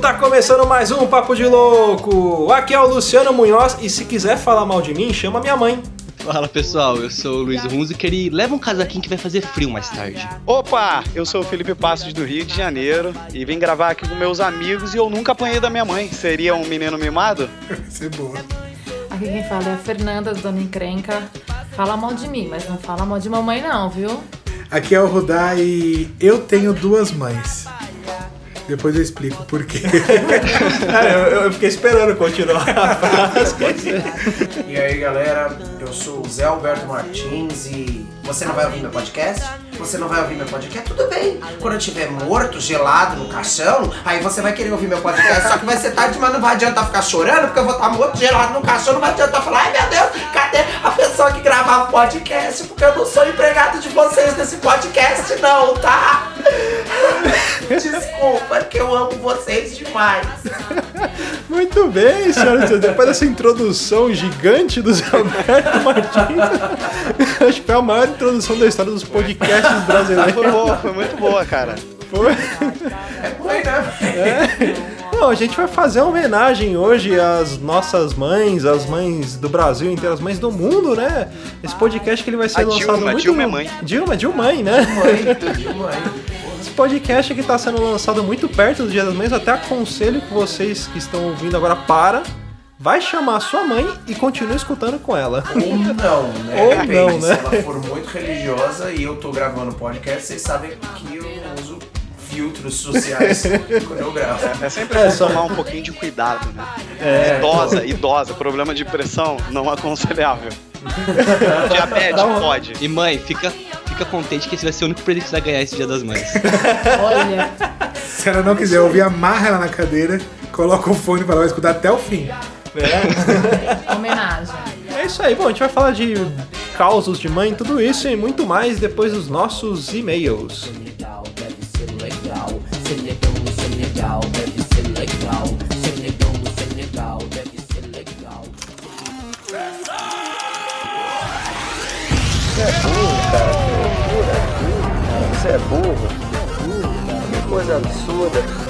Tá começando mais um Papo de Louco! Aqui é o Luciano Munhoz e se quiser falar mal de mim, chama minha mãe. Fala pessoal, eu sou o Luiz Hunziker e leva um casaquinho que vai fazer frio mais tarde. Opa, eu sou o Felipe Passos do Rio de Janeiro e vim gravar aqui com meus amigos e eu nunca apanhei da minha mãe. Seria um menino mimado? Isso é boa. Aqui quem fala é a Fernanda, do Dona Encrenca. Fala mal de mim, mas não fala mal de mamãe não, viu? Aqui é o Rudá e eu tenho duas mães. Depois eu explico por quê. É, eu, eu fiquei esperando continuar a frase. E aí galera, eu sou o Zé Alberto Martins e você não vai ouvir meu podcast? Você não vai ouvir meu podcast? Tudo bem. Quando eu estiver morto, gelado no caixão, aí você vai querer ouvir meu podcast, só que vai ser tarde, mas não vai adiantar ficar chorando, porque eu vou estar morto, gelado no caixão, não vai adiantar falar, ai meu Deus, cadê a pessoa que gravava o podcast? Porque eu não sou empregado de vocês nesse podcast não, tá? Desculpa, que eu amo vocês demais. Muito bem, senhoras e. Depois dessa introdução gigante do Zé Alberto Martins, acho que foi a maior introdução da história dos podcasts brasileiros. Foi boa, foi muito boa, cara. Foi. Foi, né? Não, a gente vai fazer uma homenagem hoje às nossas mães, às mães do Brasil inteiro, às mães do mundo, né? Esse podcast que ele vai ser A lançado Dilma, muito... Dilma é mãe. Dilma, Dilma mãe, né? Mãe, mãe. Esse podcast que está sendo lançado muito perto do Dia das Mães, até aconselho que vocês que estão ouvindo agora para, vai chamar a sua mãe e continue escutando com ela. Ou não, né? Ou Depende. não, né? Se ela for muito religiosa e eu tô gravando podcast, vocês sabem que eu uso filtros sociais quando eu gravo. É sempre É, bom só- tomar um pouquinho de cuidado, né? É. Idosa, idosa, problema de pressão não aconselhável. Diabetes pode. E mãe, fica, fica contente que esse vai ser o único presente que você vai ganhar esse dia das mães. Olha, Se ela não quiser ouvir, amarra ela na cadeira, coloca o fone para ela escutar até o fim. homenagem. É isso aí, bom, a gente vai falar de causos de mãe, tudo isso e muito mais depois dos nossos e-mails. Pra quem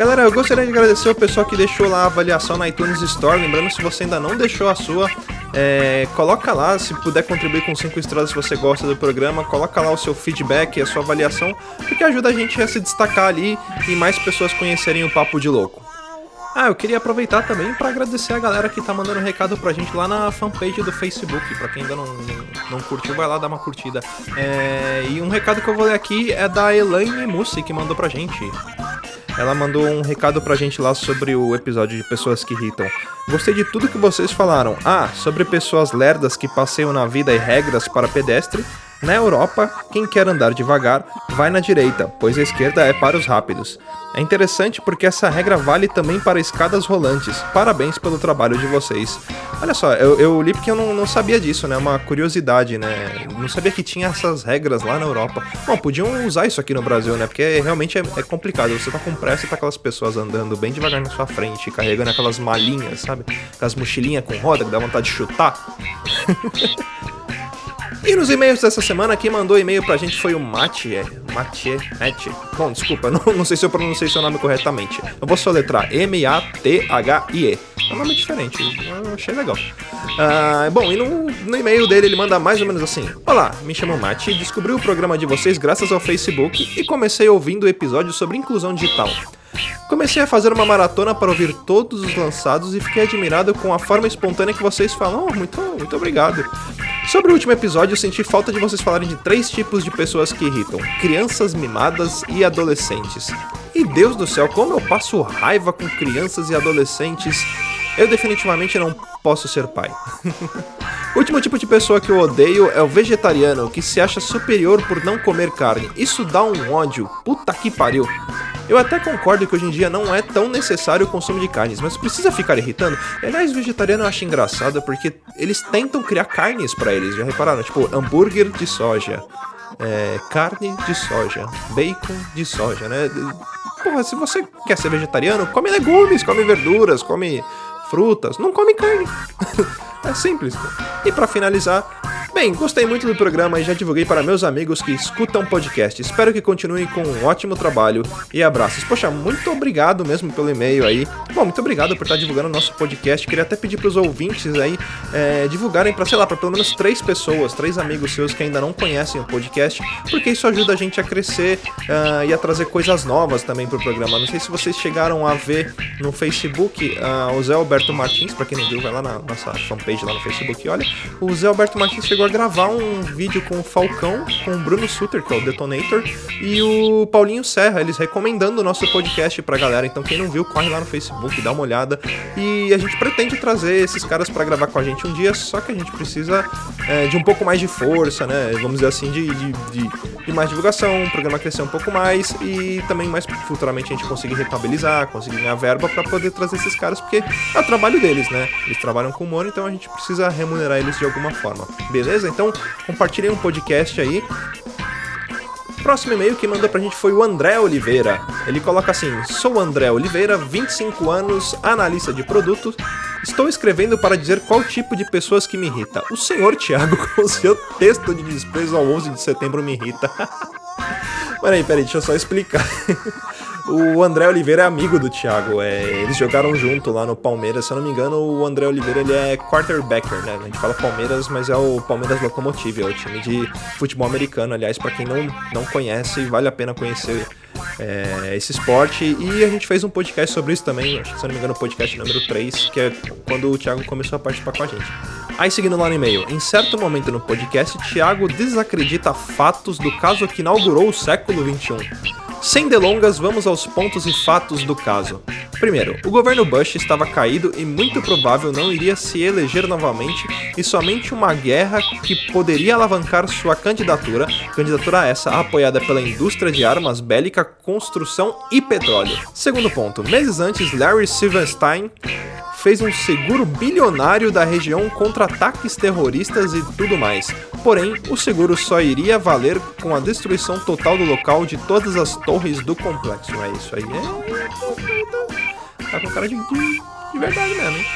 Galera, eu gostaria de agradecer o pessoal que deixou lá a avaliação na iTunes Store. Lembrando, se você ainda não deixou a sua, é, coloca lá, se puder contribuir com 5 estrelas se você gosta do programa, coloca lá o seu feedback, a sua avaliação, porque ajuda a gente a se destacar ali e mais pessoas conhecerem o Papo de Louco. Ah, eu queria aproveitar também para agradecer a galera que tá mandando recado pra gente lá na fanpage do Facebook. Pra quem ainda não, não, não curtiu, vai lá dar uma curtida. É, e um recado que eu vou ler aqui é da Elaine Mussi, que mandou pra gente. Ela mandou um recado pra gente lá sobre o episódio de Pessoas que Irritam. Gostei de tudo que vocês falaram. Ah, sobre pessoas lerdas que passeiam na vida e regras para pedestre. Na Europa, quem quer andar devagar vai na direita, pois a esquerda é para os rápidos. É interessante porque essa regra vale também para escadas rolantes. Parabéns pelo trabalho de vocês. Olha só, eu, eu li porque eu não, não sabia disso, né? Uma curiosidade, né? Não sabia que tinha essas regras lá na Europa. Bom, podiam usar isso aqui no Brasil, né? Porque realmente é, é complicado. Você tá com pressa e tá aquelas pessoas andando bem devagar na sua frente, carregando aquelas malinhas, sabe? Aquelas mochilinhas com roda que dá vontade de chutar. E nos e-mails dessa semana, quem mandou e-mail pra gente foi o Mathieu. Mathieu. Mathieu. Bom, desculpa, não, não sei se eu pronunciei seu nome corretamente. Eu vou soletrar M-A-T-H-I-E. É um nome diferente, eu achei legal. Ah, bom, e no, no e-mail dele ele manda mais ou menos assim: Olá, me chamo Mati, descobri o programa de vocês graças ao Facebook e comecei ouvindo o episódio sobre inclusão digital. Comecei a fazer uma maratona para ouvir todos os lançados e fiquei admirado com a forma espontânea que vocês falam. Oh, muito, muito obrigado. Sobre o último episódio, eu senti falta de vocês falarem de três tipos de pessoas que irritam: crianças mimadas e adolescentes. E Deus do céu, como eu passo raiva com crianças e adolescentes. Eu definitivamente não posso ser pai. o último tipo de pessoa que eu odeio é o vegetariano, que se acha superior por não comer carne. Isso dá um ódio. Puta que pariu. Eu até concordo que hoje em dia não é tão necessário o consumo de carnes, mas precisa ficar irritando. E, aliás, vegetariano eu acho engraçado porque eles tentam criar carnes pra eles, já repararam? Tipo, hambúrguer de soja, é, carne de soja, bacon de soja, né? Porra, se você quer ser vegetariano, come legumes, come verduras, come frutas, não come carne. é simples. E pra finalizar, Bem, gostei muito do programa e já divulguei para meus amigos que escutam podcast. Espero que continuem com um ótimo trabalho e abraços. Poxa, muito obrigado mesmo pelo e-mail aí. Bom, muito obrigado por estar divulgando o nosso podcast. Queria até pedir para os ouvintes aí é, divulgarem para, sei lá, para pelo menos três pessoas, três amigos seus que ainda não conhecem o podcast, porque isso ajuda a gente a crescer uh, e a trazer coisas novas também para o programa. Não sei se vocês chegaram a ver no Facebook uh, o Zé Alberto Martins, para quem não viu, vai lá na nossa fanpage lá no Facebook. Olha, o Zé Alberto Martins chegou chegou a gravar um vídeo com o Falcão, com o Bruno Suter, que é o Detonator, e o Paulinho Serra, eles recomendando o nosso podcast pra galera. Então quem não viu, corre lá no Facebook, dá uma olhada. E a gente pretende trazer esses caras para gravar com a gente um dia, só que a gente precisa é, de um pouco mais de força, né? Vamos dizer assim, de, de, de, de mais divulgação, o programa crescer um pouco mais e também mais futuramente a gente conseguir rentabilizar, conseguir ganhar verba para poder trazer esses caras, porque é o trabalho deles, né? Eles trabalham com humor, então a gente precisa remunerar eles de alguma forma. Beleza? Beleza? Então compartilhem um podcast aí. Próximo e-mail que mandou pra gente foi o André Oliveira. Ele coloca assim: Sou André Oliveira, 25 anos, analista de produtos. Estou escrevendo para dizer qual tipo de pessoas que me irrita. O senhor Thiago, com seu texto de desprezo ao 11 de setembro, me irrita. Peraí, peraí, deixa eu só explicar. O André Oliveira é amigo do Thiago. É, eles jogaram junto lá no Palmeiras. Se eu não me engano, o André Oliveira ele é quarterbacker, né? A gente fala Palmeiras, mas é o Palmeiras Locomotive, é o time de futebol americano. Aliás, para quem não, não conhece, vale a pena conhecer é, esse esporte. E a gente fez um podcast sobre isso também, se eu não me engano, o podcast número 3, que é quando o Thiago começou a participar com a gente. Aí seguindo lá no e-mail, em certo momento no podcast, Thiago desacredita fatos do caso que inaugurou o século XXI. Sem delongas, vamos aos pontos e fatos do caso. Primeiro, o governo Bush estava caído e muito provável não iria se eleger novamente, e somente uma guerra que poderia alavancar sua candidatura, candidatura essa apoiada pela indústria de armas bélica, construção e petróleo. Segundo ponto, meses antes, Larry Silverstein fez um seguro bilionário da região contra ataques terroristas e tudo mais. Porém, o seguro só iria valer com a destruição total do local de todas as torres do complexo. É isso aí. É... Tá com cara de, de, de verdade mesmo, hein?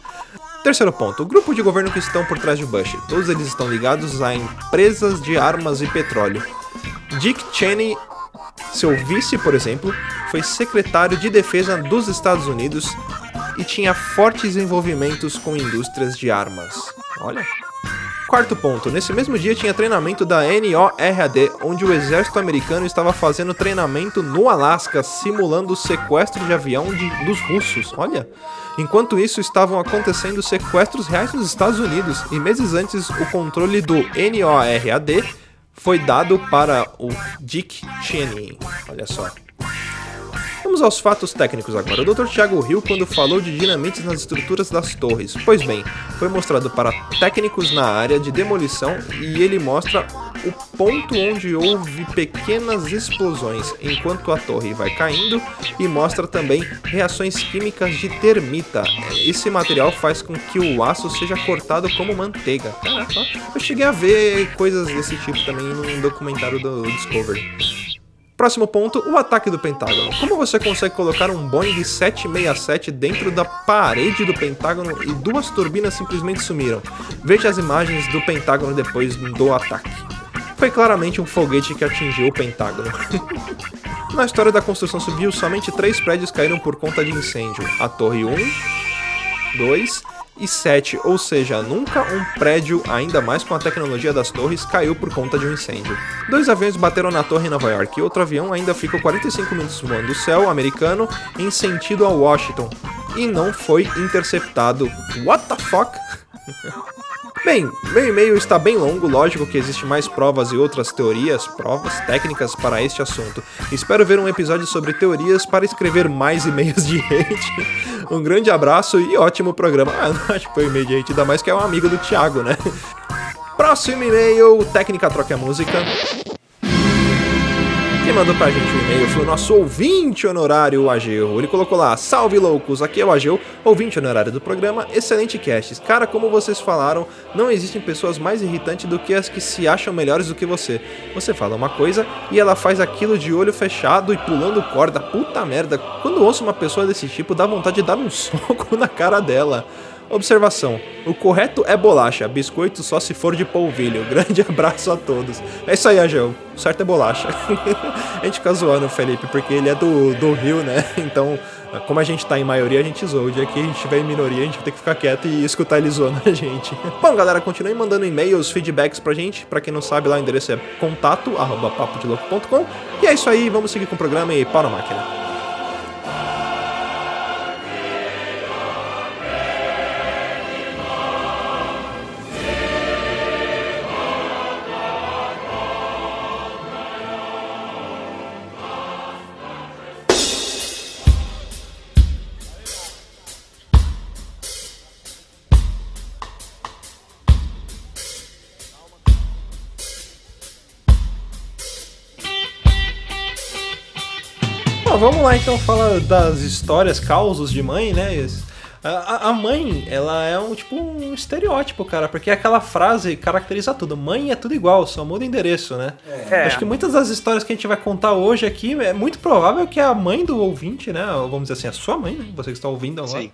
Terceiro ponto, o grupo de governo que estão por trás de Bush. Todos eles estão ligados a empresas de armas e petróleo. Dick Cheney, seu vice, por exemplo, foi secretário de defesa dos Estados Unidos e tinha fortes envolvimentos com indústrias de armas. Olha. Quarto ponto, nesse mesmo dia tinha treinamento da NORAD, onde o exército americano estava fazendo treinamento no Alasca, simulando o sequestro de avião de, dos russos. Olha. Enquanto isso, estavam acontecendo sequestros reais nos Estados Unidos, e meses antes o controle do NORAD foi dado para o Dick Cheney. Olha só. Vamos aos fatos técnicos agora. O Dr. Thiago Hill, quando falou de dinamites nas estruturas das torres, pois bem, foi mostrado para técnicos na área de demolição e ele mostra o ponto onde houve pequenas explosões enquanto a torre vai caindo e mostra também reações químicas de termita. Esse material faz com que o aço seja cortado como manteiga. Caraca, eu cheguei a ver coisas desse tipo também num documentário do Discovery. Próximo ponto, o ataque do Pentágono. Como você consegue colocar um Boeing 767 dentro da parede do Pentágono e duas turbinas simplesmente sumiram? Veja as imagens do Pentágono depois do ataque. Foi claramente um foguete que atingiu o Pentágono. Na história da construção civil, somente três prédios caíram por conta de incêndio: a Torre 1, 2 e 7, ou seja, nunca um prédio, ainda mais com a tecnologia das torres, caiu por conta de um incêndio. Dois aviões bateram na torre em Nova York e outro avião ainda ficou 45 minutos voando o céu americano em sentido a Washington e não foi interceptado. What the fuck? Bem, meu e-mail está bem longo, lógico que existe mais provas e outras teorias, provas técnicas para este assunto. Espero ver um episódio sobre teorias para escrever mais e-mails de hate. Um grande abraço e ótimo programa. Ah, não acho que foi e-mail de hate, ainda mais que é um amigo do Thiago, né? Próximo e-mail, técnica troca a música. Mandou pra gente o e-mail foi o nosso ouvinte honorário, o Ageu. Ele colocou lá: Salve loucos, aqui é o Ageu, ouvinte honorário do programa. Excelente cast. Cara, como vocês falaram, não existem pessoas mais irritantes do que as que se acham melhores do que você. Você fala uma coisa e ela faz aquilo de olho fechado e pulando corda. Puta merda. Quando ouço uma pessoa desse tipo, dá vontade de dar um soco na cara dela. Observação: o correto é bolacha, biscoito só se for de polvilho. Grande abraço a todos. É isso aí, Angel. O certo é bolacha. a gente fica zoando o Felipe porque ele é do, do Rio, né? Então, como a gente tá em maioria, a gente zoa. O dia que a gente tiver em minoria, a gente vai ter que ficar quieto e escutar ele zoando a gente. Bom, galera, continue mandando e-mails, feedbacks pra gente. Pra quem não sabe, lá o endereço é contato. E é isso aí, vamos seguir com o programa e pau na máquina. Então falar das histórias, causos de mãe, né? A, a mãe, ela é um tipo um estereótipo, cara, porque aquela frase caracteriza tudo. Mãe é tudo igual, só muda o endereço, né? É. Acho que muitas das histórias que a gente vai contar hoje aqui é muito provável que a mãe do ouvinte, né? Vamos dizer assim, a sua mãe, né? Você que está ouvindo agora. Sim.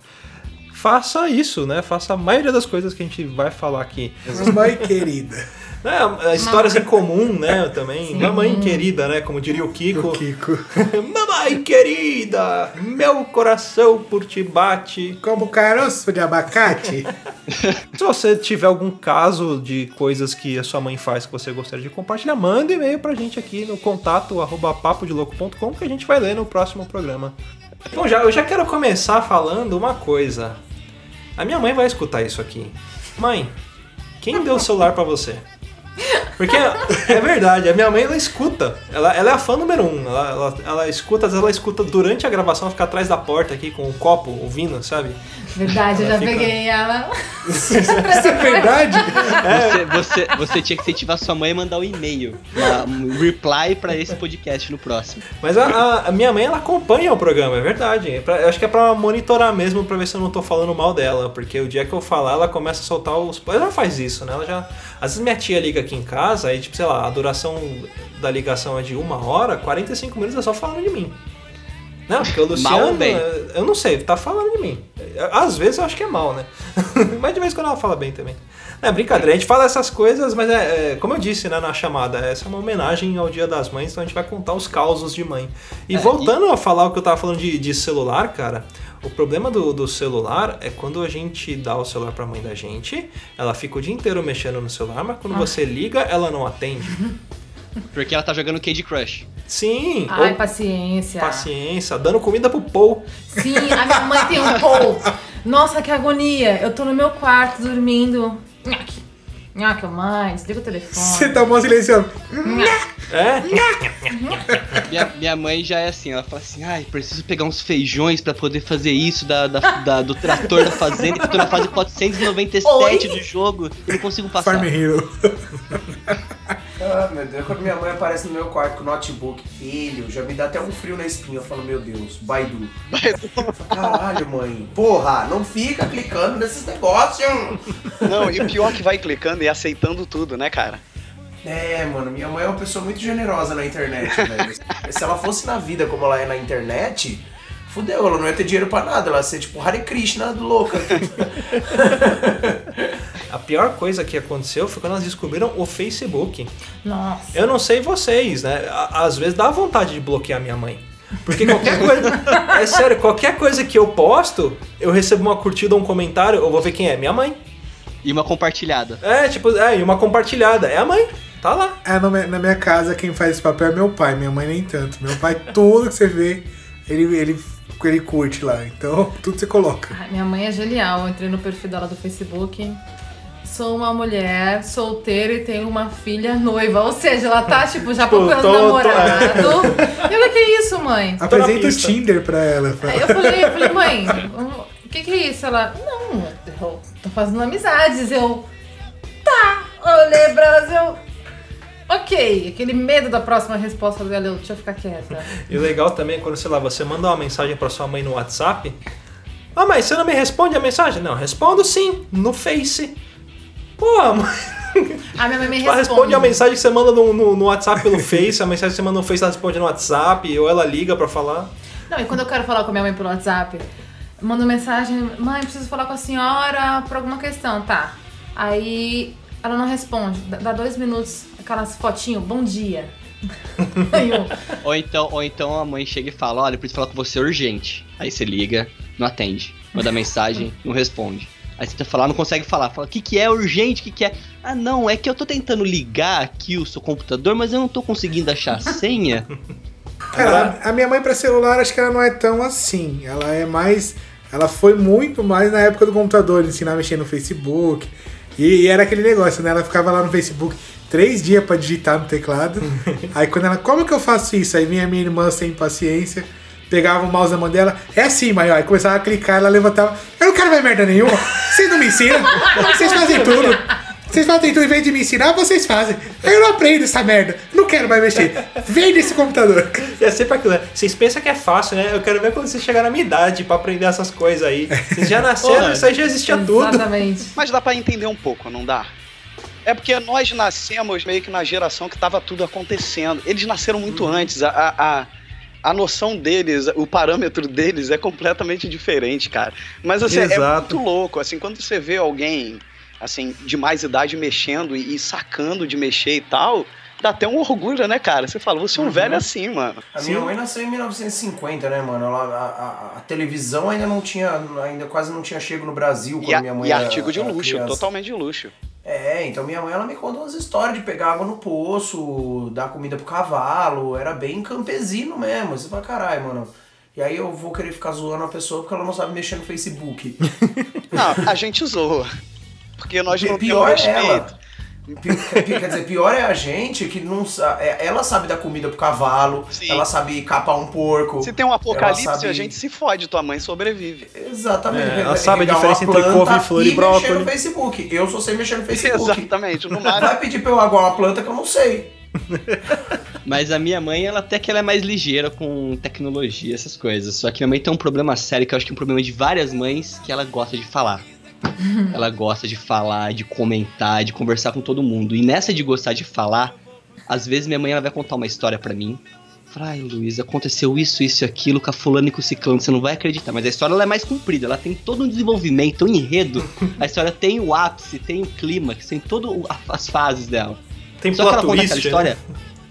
Faça isso, né? Faça a maioria das coisas que a gente vai falar aqui. Mãe querida. Né? Histórias em comum, né? Também. Mamãe querida, né? Como diria o Kiko. O Kiko. Mamãe querida, meu coração por ti bate. Como caroço de abacate. Se você tiver algum caso de coisas que a sua mãe faz que você gostaria de compartilhar, manda e-mail pra gente aqui no contato arroba papodelouco.com que a gente vai ler no próximo programa. Bom, já, eu já quero começar falando uma coisa. A minha mãe vai escutar isso aqui. Mãe, quem deu o celular pra você? Porque é verdade, a minha mãe ela escuta. Ela, ela é a fã número um. Ela, ela, ela escuta, às vezes ela escuta durante a gravação, ela fica atrás da porta aqui com um copo ouvindo, sabe? Verdade, eu Ela já fica- peguei ela. Isso é verdade? Você, você, você tinha que incentivar sua mãe a mandar um e-mail, uma- um reply pra esse podcast no próximo. Mas a, a- a minha mãe ela acompanha o programa, é verdade. É pra- eu acho que é pra monitorar mesmo, pra ver se eu não tô falando mal dela. Porque o dia que eu falar, ela começa a soltar os. Ela já faz isso, né? Ela já. Às vezes minha tia liga aqui em casa, aí, tipo, sei lá, a duração da ligação é de uma hora, 45 minutos é só falando de mim. Não, porque o Luciano. Mal ou bem? Eu não sei, tá falando de mim. Às vezes eu acho que é mal, né? mas de vez em quando ela fala bem também. É brincadeira, a gente fala essas coisas, mas é, é, como eu disse né, na chamada, essa é uma homenagem ao Dia das Mães, então a gente vai contar os causos de mãe. E É, voltando a falar o que eu tava falando de, de celular, cara, o problema do, do celular é quando a gente dá o celular pra mãe da gente, ela fica o dia inteiro mexendo no celular, mas quando você liga, ela não atende. Porque ela tá jogando Candy Crush. Sim, Ai, ou paciência. paciência, dando comida pro Paul. Sim, a minha mãe tem um Paul. Nossa, que agonia. Eu tô no meu quarto dormindo. Nhaque. Nhaque, mãe, desliga o telefone. Você tá mó silencioso. É? Minha, minha mãe já é assim, ela fala assim, ai, preciso pegar uns feijões pra poder fazer isso da, da- da- do trator da fazenda, que eu tô na fase 497 Oi? do jogo e não consigo passar. Farm Hero. Ah, meu Deus, quando minha mãe aparece no meu quarto com o notebook, filho, já me dá até um frio na espinha. Eu falo, meu Deus, Baidu. Caralho, mãe. Porra, não fica clicando nesses negócios. Não, e o pior é que vai clicando e aceitando tudo, né, cara? É, mano, minha mãe é uma pessoa muito generosa na internet, velho. Se ela fosse na vida como ela é na internet, fudeu, ela não ia ter dinheiro pra nada, ela ia ser tipo Hare Krishna louca. A pior coisa que aconteceu foi quando elas descobriram o Facebook. Nossa. Eu não sei vocês, né? Às vezes dá vontade de bloquear minha mãe. Porque qualquer coisa. é sério, qualquer coisa que eu posto, eu recebo uma curtida ou um comentário, eu vou ver quem é. Minha mãe. E uma compartilhada. É, tipo, é, e uma compartilhada. É a mãe. Tá lá. É, na minha casa, quem faz esse papel é meu pai, minha mãe nem tanto. Meu pai, tudo que você vê, ele, ele, ele curte lá. Então, tudo você coloca. Ai, Minha mãe é genial. Eu entrei no perfil dela do Facebook. Sou uma mulher solteira e tenho uma filha noiva. Ou seja, ela tá, tipo, já Tipo, procurando tô- tô- namorado. E eu, o que é isso, mãe? Apresenta o. Tinder pra ela. Aí eu falei, eu falei, mãe, o que, que é isso? Ela, não, eu tô fazendo amizades. Eu, tá. Pra elas, eu, ok. Aquele medo da próxima resposta dela, eu, deixa eu ficar quieta. E o legal também é quando, sei lá, você manda uma mensagem pra sua mãe no WhatsApp. Ah, mas você não me responde a mensagem? Não, respondo sim, no Face. Pô, mãe. A minha mãe me Ela responde. responde a mensagem que você manda no, no, no WhatsApp pelo Face, a mensagem que você manda no Face ela responde no WhatsApp, ou ela liga pra falar. Não, e quando eu quero falar com a minha mãe pelo WhatsApp, eu mando mensagem, mãe, preciso falar com a senhora por alguma questão, tá? Aí ela não responde, dá- dá dois minutos, aquelas fotinhos, bom dia. Ou então, ou então a mãe chega e fala, olha, eu preciso falar com você urgente. Aí você liga, não atende. Manda mensagem, não responde. Aí você tenta falar, não consegue falar. Fala, o que, que é urgente? O que, que é? Ah, não, é que eu tô tentando ligar aqui o seu computador, mas eu não tô conseguindo achar a senha. Cara, a a minha mãe pra celular, acho que ela não é tão assim. Ela é mais. Ela foi muito mais na época do computador, ensinar a mexer no Facebook. E, e era aquele negócio, né? Ela ficava lá no Facebook três dias pra digitar no teclado. Aí quando ela, como que eu faço isso? Aí vinha minha irmã sem paciência, pegava o mouse na mão dela, é assim, ó. Aí começava a clicar, ela levantava. Eu não quero mais merda nenhuma. Vocês não me ensinam. Vocês fazem tudo. Vocês fazem tudo, em vez de me ensinar, vocês fazem. Aí eu não aprendo essa merda. Não quero mais mexer. Vem desse computador. E é sempre aquilo, né? Vocês pensam que é fácil, né? Eu quero ver quando vocês chegarem na minha idade pra aprender essas coisas aí. Vocês já nasceram, isso aí já existia tudo. exatamente. Mas dá pra entender um pouco, não dá? É porque nós nascemos meio que na geração que tava tudo acontecendo. Eles nasceram muito antes. A, a, a, a noção deles, o parâmetro deles é completamente diferente, cara. Mas assim, é Exato. muito louco. Assim, quando você vê alguém assim, de mais idade mexendo e, e sacando de mexer e tal, dá até um orgulho, né, cara? Você fala, você é um velho assim, mano. A minha mãe nasceu em 1950, né, mano? Ela, a, a- a televisão ainda não tinha, ainda quase não tinha chego no Brasil quando E, a- minha mãe e era- artigo de era luxo, criança. totalmente de luxo. É, então minha mãe ela me conta umas histórias de pegar água no poço, dar comida pro cavalo, era bem campesino mesmo. Você fala, caralho, mano. E aí eu vou querer ficar zoando a pessoa porque ela não sabe mexer no Facebook. Não, a gente zoa. Porque nós não Pior temos é ela. respeito. Pi- Quer dizer, pior é a gente que não sabe. Ela sabe dar comida pro cavalo, Sim. ela sabe capar um porco. Se tem um apocalipse, sabe- a gente se fode, tua mãe sobrevive. Exatamente. É, ela sabe a uma diferença entre planta couve-flor e mexer brócolis. no Facebook. Eu só sei mexer no Facebook. Exatamente, máximo. Vai pedir pra eu aguar uma planta que eu não sei. Mas a minha mãe, ela até que ela é mais ligeira com tecnologia, essas coisas. Só que minha mãe tem um problema sério, que eu acho que é um problema de várias mães, que ela gosta de falar. ela gosta de falar, de comentar, de conversar com todo mundo. E nessa de gostar de falar, às vezes minha mãe ela vai contar uma história pra mim. Fala, ai Luiz, aconteceu isso, isso e aquilo com a fulano e com o ciclano, você não vai acreditar. Mas a história ela é mais comprida, ela tem todo um desenvolvimento, um enredo. A história tem o ápice, tem o clímax, tem todas as fases dela. Tem Só que ela conta twist, aquela né?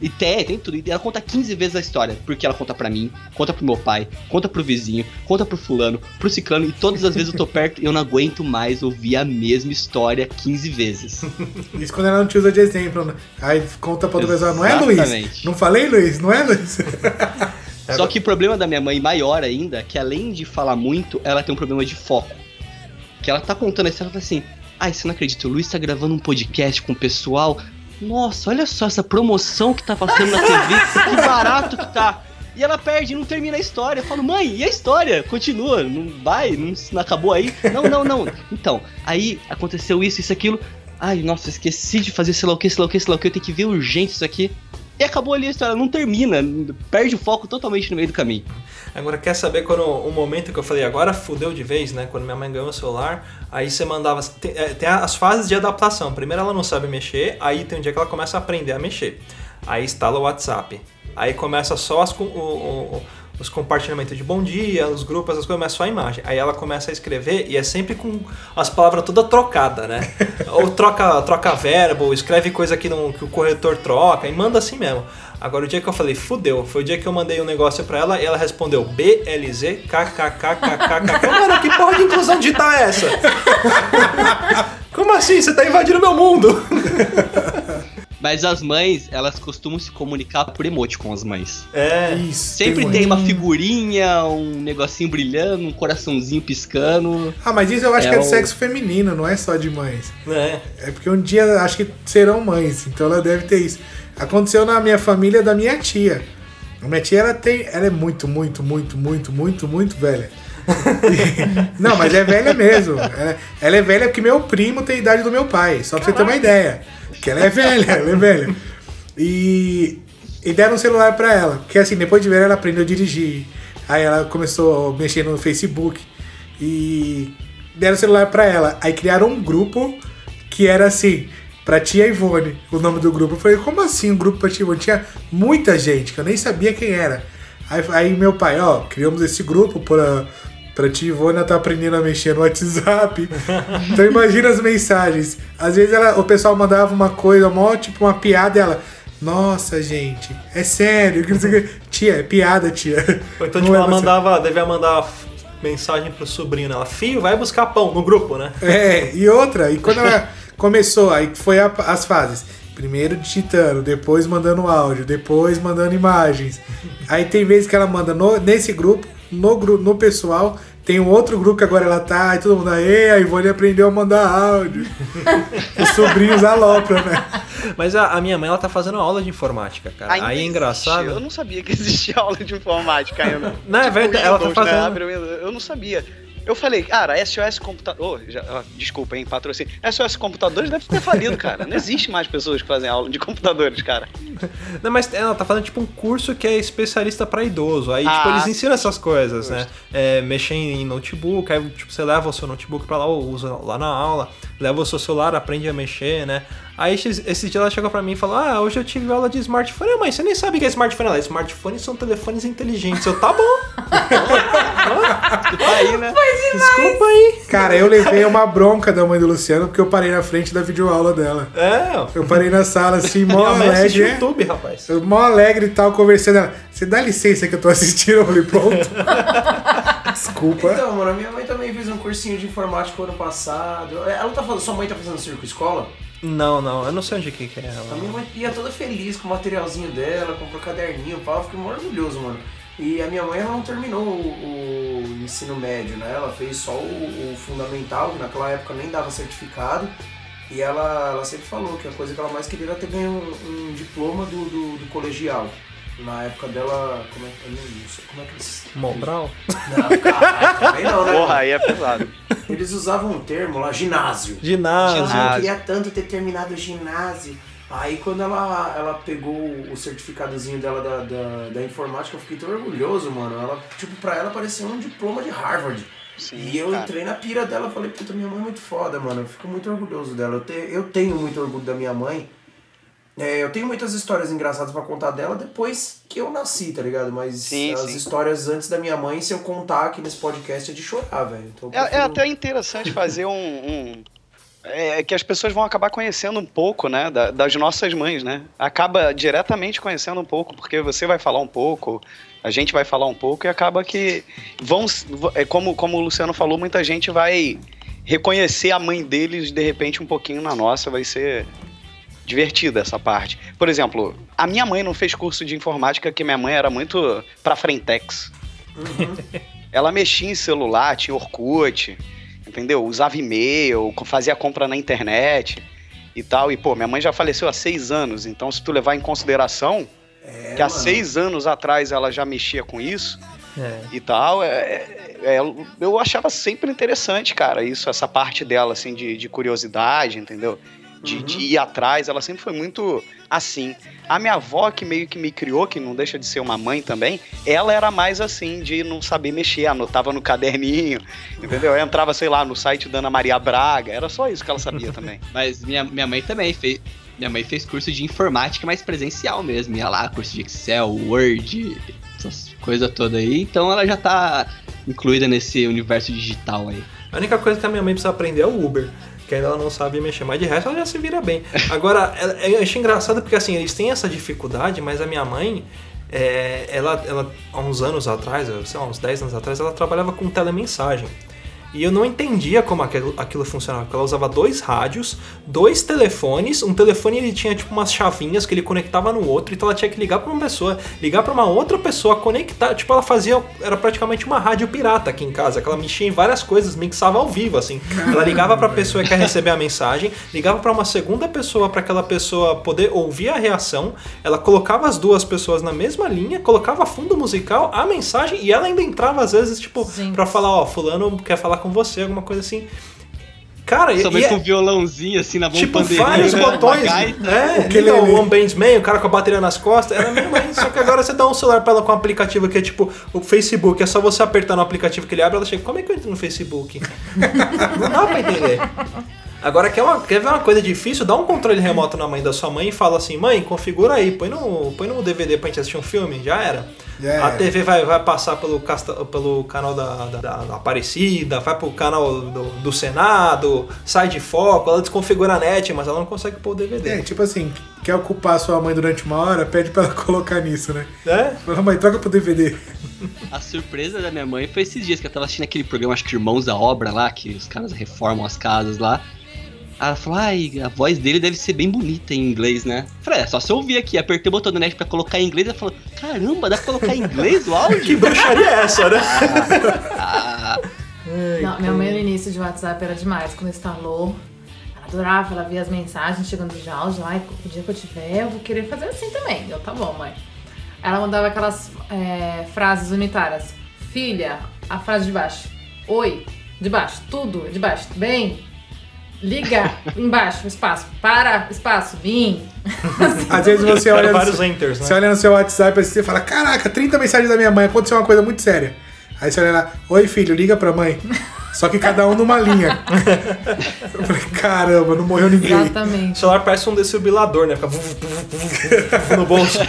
E tem, tem tudo. E ela conta 15 vezes a história. Porque ela conta pra mim, conta pro meu pai, conta pro vizinho, conta pro fulano, pro ciclano. E todas as vezes eu tô perto e eu não aguento mais ouvir a mesma história 15 vezes. Isso quando ela não te usa de exemplo, né? Aí conta pra outra pessoa, não é Luiz? Não falei, Luiz? Não é, Luiz? Só que o problema da minha mãe maior ainda, é que além de falar muito, ela tem um problema de foco. Que ela tá contando a história e fala assim: Ai, você não acredita, o Luiz tá gravando um podcast com o pessoal. Nossa, olha só essa promoção que tá passando na TV, que barato que tá. E ela perde, não termina a história. Eu falo, mãe, e a história? Continua, não vai, não, não acabou aí? Não, não, não. Então, aí aconteceu isso, isso, aquilo. Ai, nossa, esqueci de fazer sei lá o que, sei lá o que, sei lá o que, eu tenho que ver urgente isso aqui. E acabou ali a história, não termina, perde o foco totalmente no meio do caminho. Agora, quer saber quando o momento que eu falei, agora fudeu de vez, né? Quando minha mãe ganhou o celular, aí você mandava. Tem, é, tem as fases de adaptação. Primeiro ela não sabe mexer, aí tem um dia que ela começa a aprender a mexer. Aí instala o WhatsApp. Aí começa só as, o, o, os compartilhamentos de bom dia, os grupos, essas coisas, mas só a imagem. Aí ela começa a escrever e é sempre com as palavras todas trocadas, né? ou troca, troca verbo, ou escreve coisa que, não, que o corretor troca e manda assim mesmo. Agora, o dia que eu falei, fudeu, foi o dia que eu mandei um negócio pra ela e ela respondeu BLZ KKKKKK. Mano, que porra de inclusão digital é essa? Como assim? Você tá invadindo meu mundo? Mas as mães, elas costumam se comunicar por emote com as mães. É. Isso. Sempre muito. tem uma figurinha, um negocinho brilhando, um coraçãozinho piscando. Ah, mas isso eu acho É que é de o- sexo feminino, não é só de mães. É. É porque um dia acho que serão mães, então ela deve ter isso. Aconteceu na minha família da minha tia. A minha tia ela tem, ela é muito, muito, muito, muito, muito, muito velha. não, mas é velha mesmo. Ela, ela é velha porque meu primo tem a idade do meu pai, só pra você ter uma ideia. Que ela é velha, ela é velha. E, e deram um celular pra ela, porque assim, depois de ver ela aprendeu a dirigir. Aí ela começou a mexer no Facebook e deram o celular pra ela. Aí criaram um grupo que era assim, pra tia Ivone, o nome do grupo. Eu falei, como assim um grupo pra tia Ivone? Tinha muita gente, que eu nem sabia quem era. Aí, aí meu pai, ó, criamos esse grupo pra, pra tia Ivone ela tá aprendendo a mexer no WhatsApp. então imagina as mensagens. Às vezes ela, o pessoal mandava uma coisa, mó, tipo uma piada, e ela... Nossa, gente, é sério. que não sei o quê." Tia, é piada, tia. Ou então, Não tipo, é ela você. mandava, devia mandar mensagem pro sobrinho dela. Filho, vai buscar pão no grupo, né? É, e outra, e quando ela começou, aí foi a- as fases. Primeiro digitando, depois mandando áudio, depois mandando imagens. Aí tem vezes que ela manda no- nesse grupo, no, no pessoal, tem um outro grupo que agora ela tá, e todo mundo, aê, a Ivone aprendeu a mandar áudio. Os sobrinhos alopram, né? Mas a, a minha mãe, ela tá fazendo aula de informática, cara. Ainda Aí é existe. engraçado. Eu não sabia que existia aula de informática ainda. Tipo, Não, é verdade, ela tá né? fazendo. Windows. Eu não sabia. Eu falei, cara, SOS Computador. Oh, já- desculpa, hein, patrocínio. SOS Computadores deve ter falido, cara. Não existe mais pessoas que fazem aula de computadores, cara. Não, mas ela tá fazendo tipo um curso que é especialista pra idoso. Aí, Ah, tipo, eles ensinam essas coisas, né? É, mexer em notebook, aí, tipo, você leva o seu notebook pra lá, ou usa lá na aula, leva o seu celular, aprende a mexer, né? Aí, esses, esse dia ela chegou pra mim e falou: Ah, hoje eu tive aula de smartphone. Eu, mãe, você nem sabe o que é smartphone. Ela, smartphones são telefones inteligentes. Eu, tá bom. Tá aí, né? Desculpa aí. Cara, eu levei uma bronca da mãe do Luciano porque eu parei na frente da videoaula dela. É. Eu parei na sala assim, mó Minha mãe assiste alegre. YouTube, rapaz. Eu mó alegre e tal, conversando. Ela, Você dá licença que eu tô assistindo? Eu falei, pronto. Desculpa. Então, mano, a minha mãe também fez um cursinho de informática ano passado. Ela tá fazendo, sua mãe tá fazendo circo escola? Não, não, eu não sei onde que, que é A ela. minha mãe ia toda feliz com o materialzinho dela, comprou caderninho, pau, eu fiquei orgulhoso, mano. E a minha mãe ela não terminou o, o ensino médio, né? Ela fez só o, o fundamental, que naquela época nem dava certificado. E ela, ela sempre falou que a coisa que ela mais queria era ter ganho um, um diploma do, do, do colegial. Na época dela. Como é, eu não sei como é que eles. Mobral? Não, caralho, também não, né? Porra, aí é pesado. Eles usavam um termo lá, ginásio. Ginásio. Ginásio. Eu queria tanto ter terminado o ginásio. Aí quando ela, ela pegou o certificadozinho dela da, da, da informática, eu fiquei tão orgulhoso, mano. Ela, tipo, pra ela parecia um diploma de Harvard. Sim, e eu cara. entrei na pira dela e falei, puta, minha mãe é muito foda, mano. Eu fico muito orgulhoso dela. Eu, te, eu tenho muito orgulho da minha mãe. É, eu tenho muitas histórias engraçadas pra contar dela depois que eu nasci, tá ligado? Mas Sim, as sim. histórias antes da minha mãe, se eu contar aqui nesse podcast, é de chorar, velho. Então, eu É, é prefiro- até interessante fazer um. um- é, que as pessoas vão acabar conhecendo um pouco, né, da- das nossas mães, né? Acaba diretamente conhecendo um pouco, porque você vai falar um pouco, a gente vai falar um pouco e acaba que vão, é como como o Luciano falou, muita gente vai reconhecer a mãe deles de repente um pouquinho na nossa, vai ser divertida essa parte. Por exemplo, a minha mãe não fez curso de informática, que minha mãe era muito pra frentex. Ela mexia em celular, tinha Orkut, entendeu? Usava e-mail, fazia compra na internet e tal. E, pô, minha mãe já faleceu há seis anos, então se tu levar em consideração É, que há mano. seis anos atrás ela já mexia com isso É. e tal, é, é- é- eu achava sempre interessante, cara, isso, essa parte dela, assim, de, de curiosidade, entendeu? De, uhum. de, ir atrás, ela sempre foi muito assim. A minha avó, que meio que me criou, que não deixa de ser uma mãe também, ela era mais assim, de não saber mexer, anotava no caderninho, entendeu? Eu entrava, sei lá, no site da Ana Maria Braga, era só isso que ela sabia também. Mas minha, minha mãe também fez. Minha mãe fez curso de informática, mais presencial mesmo. Ia lá, curso de Excel, Word, essas coisas todas aí. Então ela já tá incluída nesse universo digital aí. A única coisa que a minha mãe precisa aprender é o Uber que ainda ela não sabe mexer, mas de resto ela já se vira bem. Agora, eu achei engraçado porque assim, eles têm essa dificuldade, mas a minha mãe, é, ela, ela, há uns anos atrás, sei lá, uns 10 anos atrás, ela trabalhava com telemensagem. E eu não entendia como aquilo, aquilo funcionava, porque ela usava dois rádios, dois telefones, um telefone ele tinha tipo umas chavinhas que ele conectava no outro, então ela tinha que ligar para uma pessoa, ligar para uma outra pessoa, conectar, tipo ela fazia, era praticamente uma rádio pirata aqui em casa, que ela mexia em várias coisas, mixava ao vivo assim. Ela ligava para a pessoa que quer receber a mensagem, ligava para uma segunda pessoa para aquela pessoa poder ouvir a reação, ela colocava as duas pessoas na mesma linha, colocava fundo musical, a mensagem e ela ainda entrava às vezes tipo para falar, ó, fulano quer falar com você, alguma coisa assim. Cara, Talvez é, com um violãozinho assim na mão Tipo, vários né? botões. É, que liga o One Band Man, o cara com a bateria nas costas. Era mesmo isso. Só que agora você dá um celular pra ela com um aplicativo que é tipo o Facebook. É só você apertar no aplicativo que ele abre ela chega. Como é que eu entro no Facebook? Não dá pra entender. Agora, quer, uma, quer ver uma coisa difícil? Dá um controle remoto na mãe da sua mãe e fala assim: mãe, configura aí, põe no, põe no DVD pra gente assistir um filme. Já era. Yeah. A TV vai, vai passar pelo, casta, pelo canal da, da, da, Aparecida, vai pro canal do, do, Senado, sai de foco, ela desconfigura a net, mas ela não consegue pôr o DVD. É, tipo assim, quer ocupar sua mãe durante uma hora, pede pra ela colocar nisso, né? É? Fala, mãe, troca pro DVD. A surpresa da minha mãe foi esses dias que eu tava assistindo aquele programa, acho que Irmãos da Obra lá, que os caras reformam as casas lá. Ela falou, ai, a voz dele deve ser bem bonita em inglês, né? falei, é só se eu ouvir aqui, apertei o botão do net pra colocar em inglês, ela falou, caramba, dá pra colocar em inglês o áudio? que bruxaria é essa, né? Ah, ah. Não, minha mãe no início de WhatsApp era demais, quando instalou. Ela adorava, ela via as mensagens chegando de áudio, ai, o dia que eu tiver, eu vou querer fazer assim também. Eu, tá bom, mãe. Ela mandava aquelas é, frases unitárias. Filha, a frase de baixo. Oi, de baixo, tudo, de baixo, bem, Liga, embaixo, espaço. Para, espaço, vim. Às vezes você olha. vários no, enters, né? Você olha no seu WhatsApp e você fala: Caraca, 30 mensagens da minha mãe, aconteceu uma coisa muito séria. Aí você olha lá: Oi, filho, liga pra mãe. Só que cada um numa linha. Eu falei, caramba, não morreu ninguém. Exatamente. O celular parece um desfibrilador, né? Fica no bolso.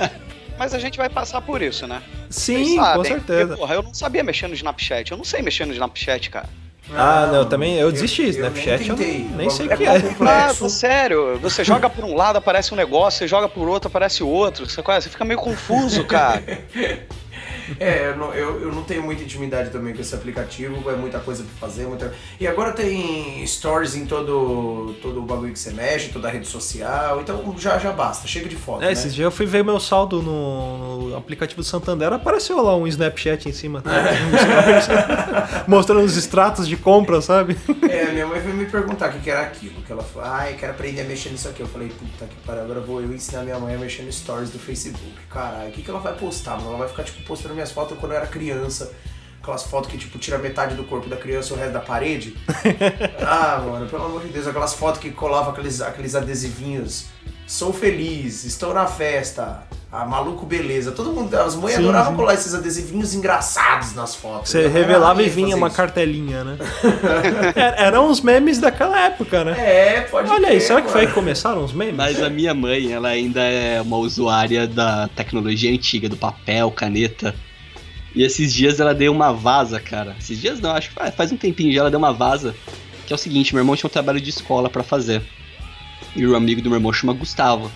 Mas a gente vai passar por isso, né? Sim, com certeza. Porque, porra, eu não sabia mexer no Snapchat. Eu não sei mexer no Snapchat, cara. Ah, não, eu também eu desisti. Eu, Snapchat eu, nem, eu nem sei o que é. Ah, sério, você joga por um lado, aparece um negócio, você joga por outro, aparece outro. Você, você fica meio confuso, cara. É, eu não, eu, eu não tenho muita intimidade também com esse aplicativo, é muita coisa pra fazer. Muita... E agora tem stories em todo, todo o bagulho que você mexe, toda a rede social, então já, já basta, chega de foto. É, né? esses dias eu fui ver meu saldo no, no aplicativo do Santander, apareceu lá um Snapchat em cima. É. mostrando os extratos de compra, sabe? É, minha mãe veio me perguntar o que, era aquilo, que ela falou, ai, ah, quero aprender a mexer nisso aqui. Eu falei, puta que pariu, agora vou eu ensinar minha mãe a mexer no stories do Facebook. Caralho, o que, que ela vai postar? Ela vai ficar, tipo, postando minhas fotos quando eu era criança. Aquelas fotos que, tipo, tira metade do corpo da criança e o resto da parede. ah, mano, pelo amor de Deus. Aquelas fotos que colavam aqueles, aqueles adesivinhos. Sou feliz, estou na festa. Ah, maluco, beleza. Todo mundo, as mães sim, adoravam sim. colar esses adesivinhos engraçados nas fotos. Você revelava e vinha uma isso. cartelinha, né? Eram os memes daquela época, né? É, pode Olha aí, será que foi aí que começaram os memes? Mas a minha mãe, ela ainda é uma usuária da tecnologia antiga, do papel, caneta. E esses dias ela deu uma vaza, cara. Esses dias não, acho que faz um tempinho já ela deu uma vaza. Que é o seguinte, meu irmão tinha um trabalho de escola para fazer. E o amigo do meu irmão chama Gustavo.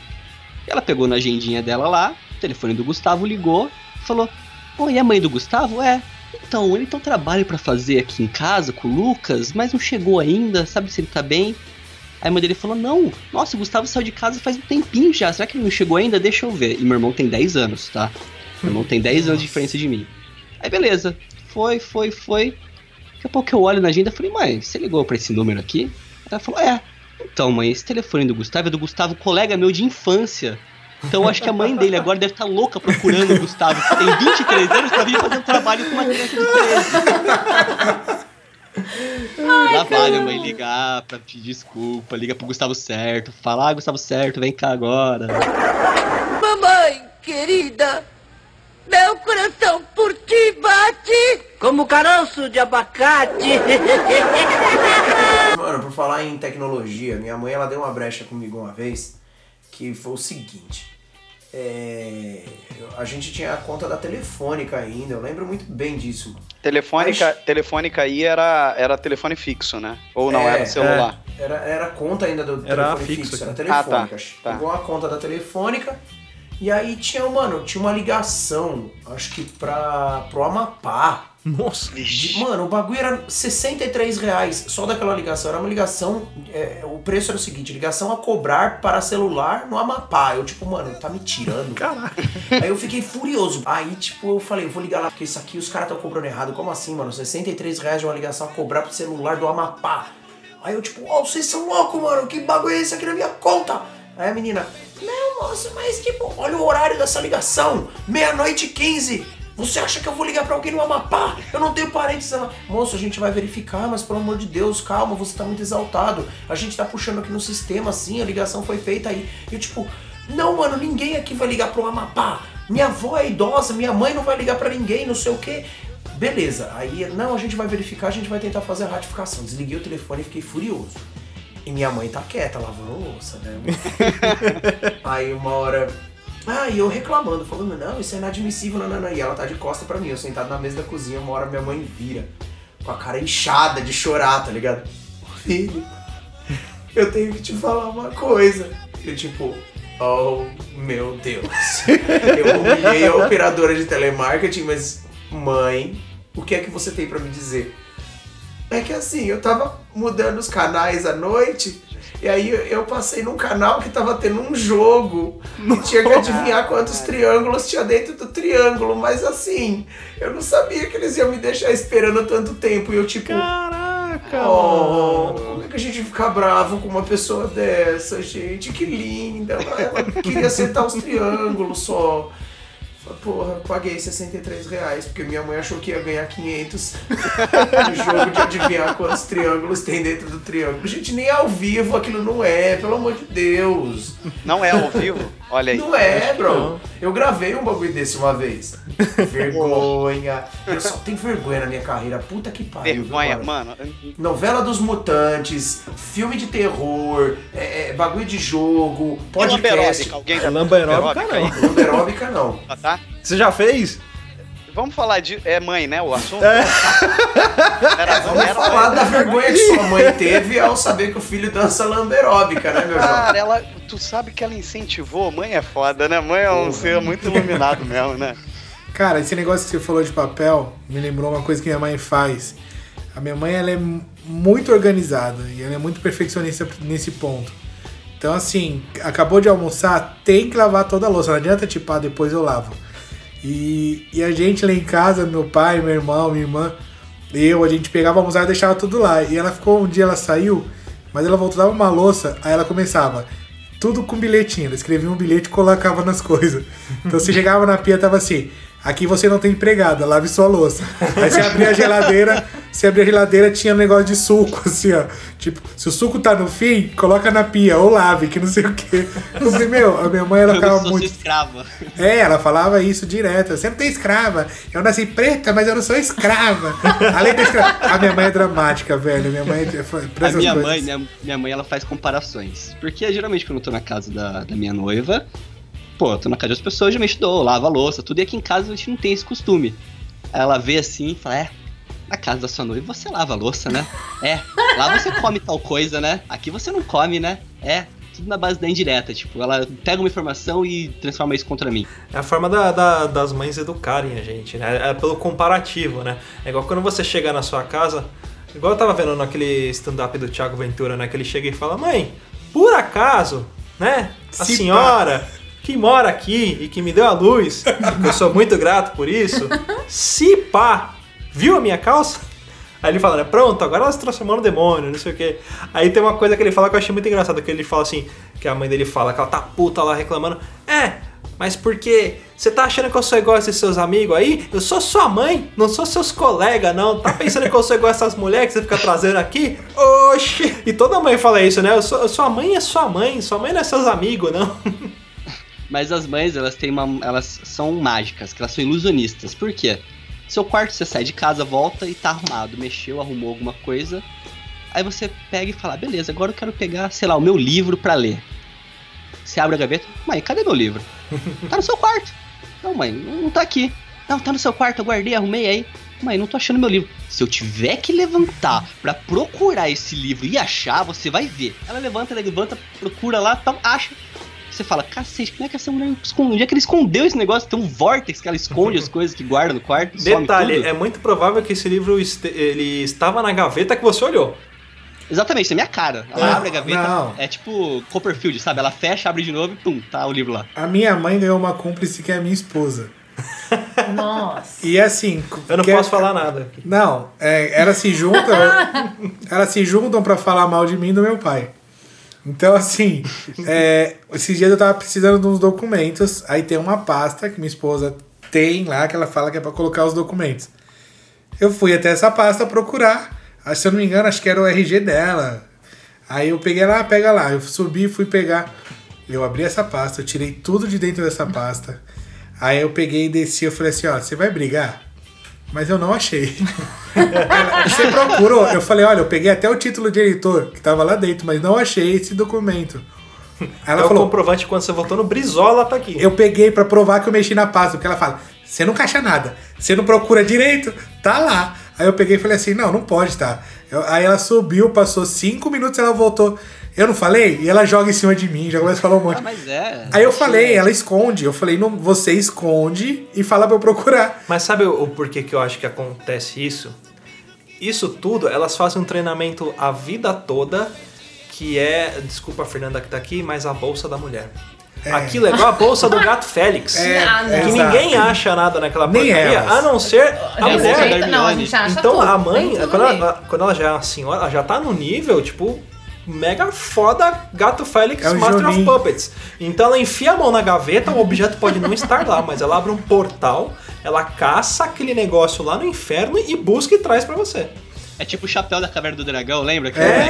E ela pegou na agendinha dela lá, o telefone do Gustavo ligou, falou: Oi, é a mãe do Gustavo? É. Então, ele tem um trabalho para fazer aqui em casa com o Lucas, mas não chegou ainda, sabe se ele tá bem? Aí a mãe dele falou: Não, nossa, o Gustavo saiu de casa faz um tempinho já, será que ele não chegou ainda? Deixa eu ver. E meu irmão tem 10 anos, tá? Meu irmão tem 10 anos de diferença de mim. Aí beleza, foi, foi, foi. Daqui a pouco eu olho na agenda e falei, mãe, você ligou pra esse número aqui? Ela falou, é. Então, mãe, esse telefone do Gustavo é do Gustavo, colega meu de infância. Então acho que a mãe dele agora deve estar tá louca procurando o Gustavo, que tem 23 anos, pra vir fazer um trabalho com uma criança de 13. Lá vai minha mãe ligar pra pedir desculpa, liga pro Gustavo Certo, fala, ah, Gustavo Certo, vem cá agora. Mamãe, querida, meu coração por ti bate como caroço de abacate. Mano, por falar em tecnologia, minha mãe ela deu uma brecha comigo uma vez que foi o seguinte. É, a gente tinha a conta da telefônica ainda, eu lembro muito bem disso. Telefônica, telefônica aí era, era telefone fixo, né? Ou não, É, era celular. Era, era a conta ainda do Era telefone fixo fixo, era telefônica. Ah, tá, tá. Pegou a conta da telefônica e aí tinha, mano, tinha uma ligação, acho que pra, pro Amapá. Nossa. De- mano, o bagulho era 63 reais só daquela ligação. Era uma ligação. é, o preço era o seguinte: ligação a cobrar para celular no Amapá. Eu, tipo, mano, tá me tirando. Caraca. Aí eu fiquei furioso. Aí, tipo, eu falei, eu vou ligar lá, porque isso aqui os caras estão cobrando errado. Como assim, mano? 63 reais de uma ligação a cobrar pro celular do Amapá. Aí eu, tipo, ó, vocês são loucos, mano. Que bagulho é esse aqui na minha conta? Aí a menina, não, moço, mas tipo, olha o horário dessa ligação. Meia-noite e 15. Você acha que eu vou ligar pra alguém no Amapá? Eu não tenho parentes lá. Moço, a gente vai verificar, mas pelo amor de Deus, calma, você tá muito exaltado. A gente tá puxando aqui no sistema, assim, a ligação foi feita aí. E eu, tipo, não, mano, ninguém aqui vai ligar pro Amapá. Minha avó é idosa, minha mãe não vai ligar pra ninguém, não sei o quê. Beleza, aí, não, a gente vai verificar, a gente vai tentar fazer a ratificação. Desliguei o telefone e fiquei furioso. E minha mãe tá quieta, lavando louça, né? aí uma hora. Ah, e eu reclamando, falando, não, isso é inadmissível, não, não, não. E ela tá de costa pra mim, eu sentado na mesa da cozinha, uma hora minha mãe vira, com a cara inchada de chorar, tá ligado? Filho, eu tenho que te falar uma coisa. Eu tipo, oh meu Deus. Eu humilhei a operadora de telemarketing, mas mãe, o que é que você tem pra me dizer? É que assim, eu tava mudando os canais à noite. E aí eu- passei num canal que tava tendo um jogo. E tinha que adivinhar quantos triângulos tinha dentro do triângulo. Mas assim, eu não sabia que eles iam me deixar esperando tanto tempo. E eu tipo. Caraca, Oh, como é que a gente fica bravo com uma pessoa dessa, gente? Que linda. Ela queria acertar os triângulos só. Porra, paguei 63 reais, porque minha mãe achou que ia ganhar 500 no jogo de adivinhar quantos triângulos tem dentro do triângulo. Gente, nem ao vivo aquilo não é, pelo amor de Deus. Não é ao vivo? Olha aí. Não é, bro. Eu gravei um bagulho desse uma vez. Vergonha. Eu só tenho vergonha na minha carreira. Puta que pariu. Vergonha, mano? mano. Novela dos Mutantes, filme de terror, é, é, bagulho de jogo, E podcast. lamberóbica? Alguém já Lamberóbica, não. Lamberóbica não. aí? Tá? Você já fez? Vamos falar de. É mãe, né? O assunto? É. Era, Vamos era- falar da vergonha que sua mãe teve ao saber que o filho dança lamberóbica, né, meu jovem? Cara, ela. Tu sabe que ela incentivou? Mãe é foda, né? Mãe é um Porra. ser muito iluminado mesmo, né? Cara, esse negócio que você falou de papel me lembrou uma coisa que minha mãe faz. A minha mãe ela é mu- muito organizada e ela é muito perfeccionista nesse ponto. Então, assim, acabou de almoçar, tem que lavar toda a louça. Não adianta tipar, depois eu lavo. E, e a gente lá em casa, meu pai, meu irmão, minha irmã, eu, a gente pegava almoçar e deixava tudo lá. E ela ficou, um dia ela saiu, mas ela voltou, dava uma louça, aí ela começava. Tudo com bilhetinho. Ela escrevia um bilhete e colocava nas coisas. Então você chegava na pia, tava assim. Aqui você não tem empregada, lave sua louça. Aí você abria a geladeira, você abria a geladeira, tinha um negócio de suco, assim, ó. Tipo, se o suco tá no fim, coloca na pia, ou lave, que não sei o quê. Eu falei, meu, a minha mãe, ela ficava muito. escrava. É, ela falava isso direto. Você não tem escrava. Eu nasci preta, mas eu não sou escrava. Além da escrava. A minha mãe é dramática, velho. Minha mãe é. pra A minha coisas. mãe, minha, minha mãe, ela faz comparações. Porque geralmente quando eu tô na casa da, da minha noiva, pô, eu tô na casa das pessoas, geralmente dou, lavo a louça, tudo. E aqui em casa a gente não tem esse costume. Aí ela vê assim e fala, é, na casa da sua noiva você lava a louça, né? É, lá você come tal coisa, né? Aqui você não come, né? É, tudo na base da indireta. Tipo, ela pega uma informação e transforma isso contra mim. É a forma da- da- das mães educarem a gente, né? É pelo comparativo, né? É igual quando você chega na sua casa, igual eu tava vendo naquele stand-up do Thiago Ventura, né? Que ele chega e fala, mãe, por acaso, né? A Se senhora que mora aqui e que me deu a luz, eu sou muito grato por isso, se pá, viu a minha calça? Aí ele fala, né, pronto, agora ela se transformou no demônio, não sei o quê. Aí tem uma coisa que ele fala que eu achei muito engraçado, que ele fala assim, que a mãe dele fala que ela tá puta lá reclamando. É, Mas porque você tá achando que eu sou igual a esses seus amigos aí? Eu sou sua mãe, não sou seus colegas, não. Tá pensando que eu sou igual a essas mulheres que você fica trazendo aqui? Oxi! E toda mãe fala isso, né? Eu sou, sua mãe é sua mãe, sua mãe não é seus amigos, não. Mas as mães, elas têm uma. Elas são mágicas, que elas são ilusionistas. Por quê? Seu quarto, você sai de casa, volta e tá arrumado. Mexeu, arrumou alguma coisa. Aí você pega e fala, beleza, agora eu quero pegar, sei lá, o meu livro pra ler. Você abre a gaveta, mãe, cadê meu livro? Tá no seu quarto. Não, mãe, não tá aqui. Não, tá no seu quarto, eu guardei, arrumei aí. Mãe, não tô achando meu livro. Se eu tiver que levantar pra procurar esse livro e achar, você vai ver. Ela levanta, ela levanta, procura lá, tal, acha. Você fala, cacete, como é que essa mulher esconde? Onde é que ele escondeu esse negócio? Tem um vórtex que ela esconde as coisas que guarda no quarto. some Detalhe, tudo. é muito provável que esse livro este- ele estava na gaveta que você olhou. Exatamente, isso é minha cara. Ela Não, abre a gaveta, não. é tipo Copperfield, sabe? Ela fecha, abre de novo e pum, tá o livro lá. A minha mãe ganhou uma cúmplice que é a minha esposa. Nossa. E assim. Eu não que- posso falar nada. Não, é, elas se juntam. elas se juntam pra falar mal de mim e do meu pai. Então, assim, é, esses dias eu tava precisando de uns documentos. Aí tem uma pasta que minha esposa tem lá, que ela fala que é pra colocar os documentos. Eu fui até essa pasta procurar. Se eu não me engano, acho que era o RG dela. Aí eu peguei lá, pega lá. Eu subi e fui pegar. Eu abri essa pasta, eu tirei tudo de dentro dessa pasta. Aí eu peguei e desci, eu falei assim, ó, você vai brigar? Mas eu não achei. Você procurou? Eu falei, olha, eu peguei até o título de eleitor, que tava lá dentro, mas não achei esse documento. Ela é o falou, comprovante quando você votou no Brizola, tá aqui. eu peguei pra provar que eu mexi na pasta, porque ela fala, você não caixa nada, você não procura direito, tá lá. Aí eu peguei e falei assim, não, não pode tá. Eu- aí ela subiu, passou cinco minutos, ela voltou. Eu não falei? E ela joga em cima de mim, já começa a falar um monte. Ah, mas é. Aí eu falei, ela esconde. Eu falei, não, você esconde e fala pra eu procurar. Mas sabe o, o porquê que eu acho que acontece isso? Isso tudo, elas fazem um treinamento a vida toda, que é, desculpa a Fernanda que tá aqui, mas a bolsa da mulher. Aquilo é igual a bolsa do gato Félix. É, não. que exato. ninguém acha nada naquela Nem porcaria, elas. a não ser a mulher. não, a gente acha Então tudo, a mãe, quando ela, quando ela já é uma senhora, ela já tá no nível, tipo, mega foda Gato Félix É Master Juninho. of Puppets. Então ela enfia a mão na gaveta, o objeto pode não estar lá, mas ela abre um portal, ela caça aquele negócio lá no inferno e busca e traz pra você. É tipo o chapéu da caverna do dragão, lembra? Que É.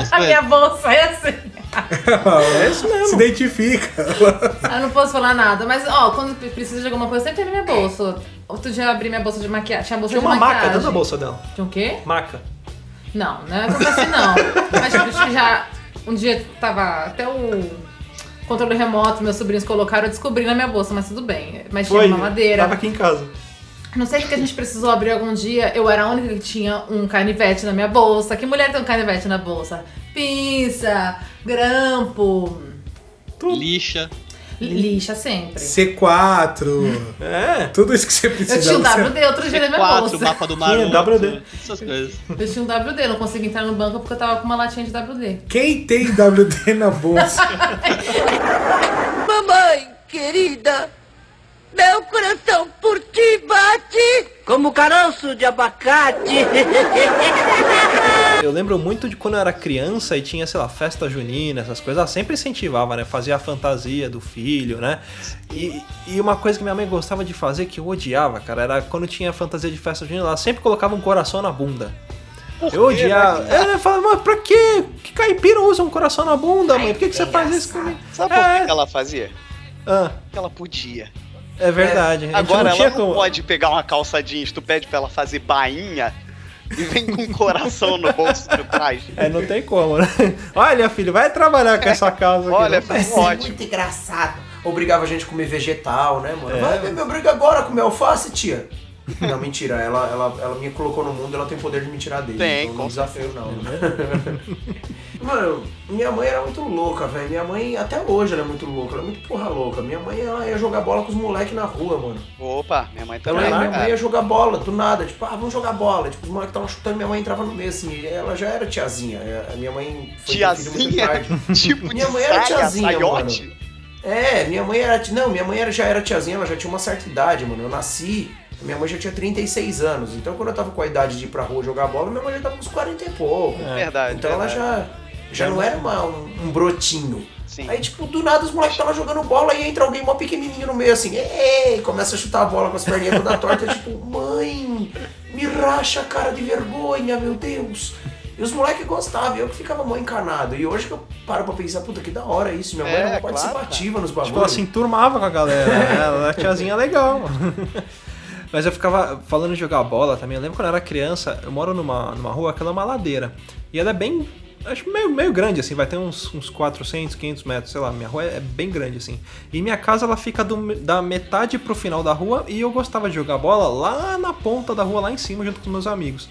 as A minha bolsa é assim. É isso mesmo. Se identifica. Eu não posso falar nada, mas ó, quando precisa de alguma coisa, sempre tem na minha bolsa. Outro dia eu abri minha bolsa de maquiagem. Tinha bolsa Tinha de uma maca maquiagem. dentro da bolsa dela. Tinha o quê? Maca. Não, não é como assim não. Mas tipo, já um dia tava até o controle remoto, meus sobrinhos colocaram, eu descobri na minha bolsa, mas tudo bem. Mas tinha Foi. uma madeira. Tava aqui em casa. Não sei o que a gente precisou abrir algum dia. Eu era a única que tinha um canivete na minha bolsa. Que mulher tem um canivete na bolsa? Pinça, grampo, Lixa. Lixa sempre. C4. É. Tudo isso que você Eu precisa. tinha um WD outro dia na minha C4, bolsa. mapa do Tinha Maroto. WD. Essas coisas. Eu tinha um WD, não consegui entrar no banco porque eu tava com uma latinha de WD. Quem tem WD na bolsa? Mamãe querida, meu coração por ti bate como caroço de abacate. Eu lembro muito de quando eu era criança e tinha, sei lá, festa junina, essas coisas. Ela sempre incentivava, né? Fazia a fantasia do filho, né? E, e uma coisa que minha mãe gostava de fazer, que eu odiava, cara, era quando tinha fantasia de festa junina, ela sempre colocava um coração na bunda. Eu odiava. É, eu falava, mãe, pra quê? Que caipira usa um coração na bunda, mãe? Por que, que você faz isso comigo? Sabe por É. que que ela fazia? Ah, Porque ela podia. é verdade. a gente Agora não ela tinha não como- pode pegar uma calça jeans, tu pede pra ela fazer bainha e vem com um coração no bolso do trás. É, não tem como, né? Olha, filho, vai trabalhar com essa causa aqui. Olha, ser Ótimo. muito engraçado. Obrigava a gente a comer vegetal, né, mano? Vai, me obriga agora a comer alface, tia. Não, mentira. Ela, ela, ela me colocou no mundo, ela tem poder de me tirar dele. Tem, então com não desafio não. Mano, minha mãe era muito louca, velho. Minha mãe, até hoje, ela é muito louca. Ela é muito porra louca. Minha mãe, ela ia jogar bola com os moleques na rua, mano. Opa, minha mãe Ela, também. minha mãe cara. ia jogar bola, do nada. Tipo, ah, vamos jogar bola. Tipo, os moleques estavam chutando, minha mãe entrava no meio, assim. Ela já era tiazinha. É, A minha mãe foi Tiazinha? tipo Minha mãe era tiazinha, saiote. É, minha mãe era. Não, minha mãe era, já era tiazinha, ela já tinha uma certa idade, mano. Eu nasci, minha mãe já tinha 36 anos. Então quando eu tava com a idade de ir pra rua jogar bola, minha mãe já tava com uns 40 e pouco. Verdade. Então ela verdade. já, já não era uma- um, um brotinho. Sim. Aí, tipo, do nada os moleques estavam jogando bola e entra alguém mó pequenininho no meio assim, ei, começa a chutar a bola com as perninhas toda torta, tipo, mãe, me racha a cara de vergonha, meu Deus. E os moleques gostavam, eu que ficava mó encanado. E hoje que eu paro pra pensar, puta, que da hora isso, minha mãe É, era mó claro, participativa nos bagulhos. Tipo, ela se enturmava com a galera, né? Ela tiazinha legal. Mas eu ficava falando de jogar bola também. Eu lembro quando eu era criança, eu moro numa, numa rua que ela é uma ladeira. E ela é bem. Acho meio, meio grande, assim, vai ter uns, uns 400, 500 metros, sei lá. Minha rua é bem grande, assim. E minha casa, ela fica do- da metade pro final da rua. E eu gostava de jogar bola lá na ponta da rua, lá em cima, junto com meus amigos.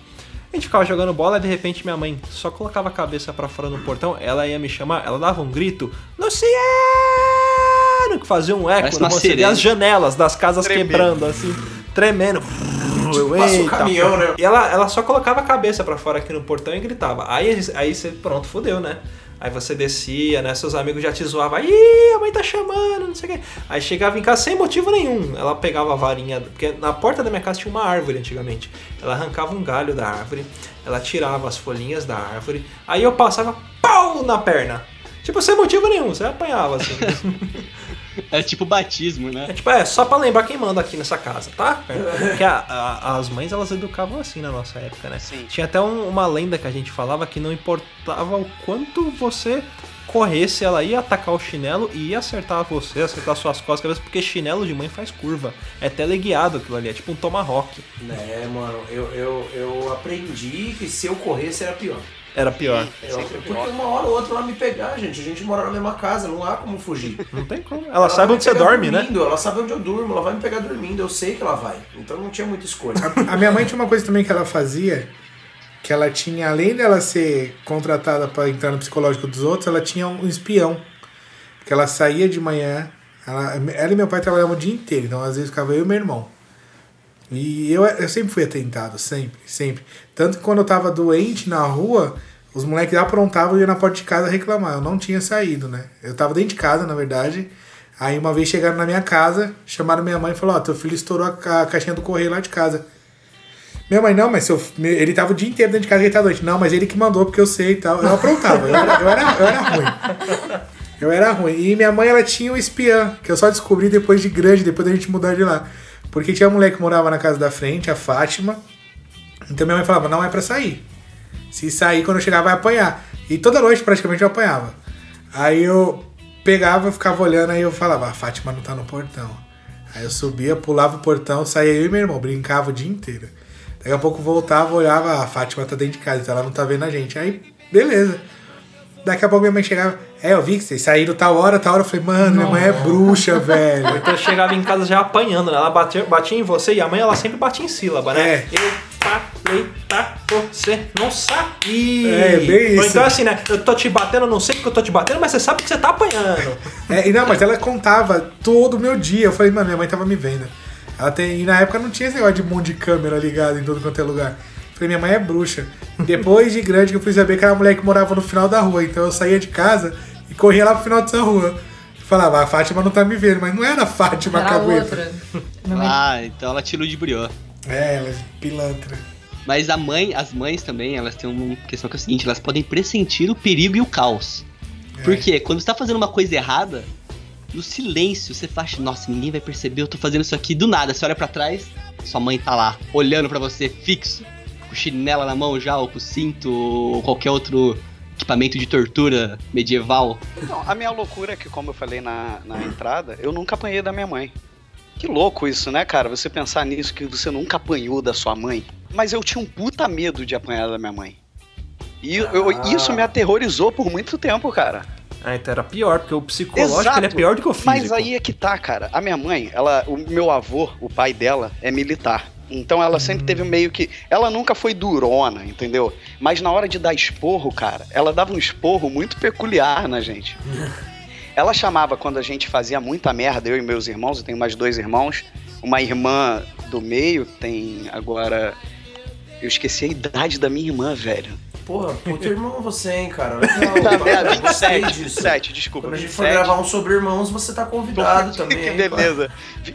A gente ficava jogando bola e de repente minha mãe só colocava a cabeça pra fora no portão, ela ia me chamar, ela dava um grito, Luciano! Que fazia um eco, você as janelas das casas Tremendo. quebrando, assim, tremendo. Tipo, Eita, caminhão, pô. né? E ela, ela só colocava a cabeça pra fora aqui no portão e gritava. Aí, aí você, pronto, fudeu, né? Aí você descia, né? Seus amigos já te zoavam. Ih, a mãe tá chamando, não sei o quê. Aí chegava em casa sem motivo nenhum. Ela pegava a varinha, porque na porta da minha casa tinha uma árvore antigamente. Ela arrancava um galho da árvore, ela tirava as folhinhas da árvore. Aí eu passava pau na perna. Tipo, sem motivo nenhum, você apanhava assim. É tipo batismo, É né? tipo, é só pra lembrar quem manda aqui nessa casa, tá? Porque a- a- as mães elas educavam assim na nossa época, né? Sim. Tinha até um- uma lenda que a gente falava que não importava o quanto você corresse, ela ia atacar o chinelo e ia acertar você, acertar suas costas, porque chinelo de mãe faz curva. É teleguiado aquilo ali, é tipo um tomahawk. Né, mano, eu, eu, eu aprendi que se eu corresse era pior. Era pior. Eu- porque uma hora ou outra ela me pegar, gente. A gente mora na mesma casa, não há como fugir. Não tem como. Ela, sabe vai onde você dorme, né? dormindo, Ela sabe onde eu durmo, ela vai me pegar dormindo, eu sei que ela vai. Então não tinha muita escolha. A minha mãe tinha uma coisa também que ela fazia, que ela tinha, além dela ser contratada para entrar no psicológico dos outros, ela tinha um espião. Que ela saía de manhã, ela, ela e meu pai trabalhavam o dia inteiro, então às vezes ficava eu e meu irmão. E eu, eu sempre fui atentado, sempre, sempre. Tanto que quando eu tava doente na rua, os moleques aprontavam e iam na porta de casa reclamar. Eu não tinha saído, né? Eu tava dentro de casa, na verdade. Aí uma vez chegaram na minha casa, chamaram minha mãe e falaram, ó, teu filho estourou a, ca- a caixinha do correio lá de casa. Minha mãe, não, mas seu, ele tava o dia inteiro dentro de casa, ele tá doente. Não, mas ele que mandou, porque eu sei e tal. Eu aprontava, eu era, eu era, eu era ruim. Eu era ruim. E minha mãe, ela tinha um espiã, que eu só descobri depois de grande, depois da gente mudar de lá. Porque tinha uma mulher que morava na casa da frente, a Fátima. Então minha mãe falava, não é pra sair. Se sair, quando eu chegar, vai apanhar. E toda noite, praticamente, eu apanhava. Aí eu pegava, ficava olhando, aí eu falava, a Fátima não tá no portão. Aí eu subia, pulava o portão, saía eu e meu irmão, brincava o dia inteiro. Daqui a pouco voltava, olhava, "Ah, a Fátima tá dentro de casa, então ela não tá vendo a gente. Aí, beleza. Daqui a pouco minha mãe chegava, é, eu vi que vocês saíram tal hora, tal hora. Eu falei, mano, minha mãe é bruxa, velho. Então eu chegava em casa já apanhando, né? Ela batia, batia em você e a mãe ela sempre batia em sílaba, né? É. Eu falei pra você não sair. É, bem Ou isso. então assim, né? Eu tô te batendo, eu não sei porque eu tô te batendo, mas você sabe que você tá apanhando. É, e não, mas ela contava todo o meu dia. Eu falei, mano, minha mãe tava me vendo. Ela tem, e na época não tinha esse negócio de monte de câmera ligado em todo quanto é lugar. Falei, minha mãe é bruxa. Depois de grande que eu fui saber que era uma mulher que morava no final da rua. Então eu saía de casa e corria lá pro final dessa rua. Falava, a Fátima não tá me vendo, mas não era a Fátima Era cagueta. mãe- Ah, então ela te ludibriou. É, ela é pilantra. Mas a mãe, as mães também, elas têm uma questão que é o seguinte, elas podem pressentir o perigo e o caos. É. Porque quando você tá fazendo uma coisa errada, no silêncio você faz, nossa, ninguém vai perceber, eu tô fazendo isso aqui do nada. Você olha pra trás, sua mãe tá lá, olhando pra você fixo, com chinela na mão já, ou com cinto, ou qualquer outro equipamento de tortura medieval. Não, a minha loucura é que, como eu falei na, na entrada, eu nunca apanhei da minha mãe. Que louco isso, né, cara? Você pensar nisso, que você nunca apanhou da sua mãe. Mas eu tinha um puta medo de apanhar da minha mãe. E eu- Ah. isso me aterrorizou por muito tempo, cara. Ah, então era pior, porque o psicológico Exato. ele é pior do que o físico. Mas aí é que tá, cara. A minha mãe, ela, o meu avô, o pai dela, é militar. Então ela sempre Hum. teve meio que. Ela nunca foi durona, entendeu? Mas na hora de dar esporro, cara, ela dava um esporro muito peculiar na gente. Ela chamava quando a gente fazia muita merda, eu e meus irmãos, eu tenho mais dois irmãos, uma irmã do meio, tem agora. Eu esqueci a idade da minha irmã, velho. Porra, puto irmão você, hein, cara. Legal, Tá, é, gostei 27, disso. 27, desculpa. Quando a gente for 27. gravar um sobre irmãos, você tá convidado também. que beleza.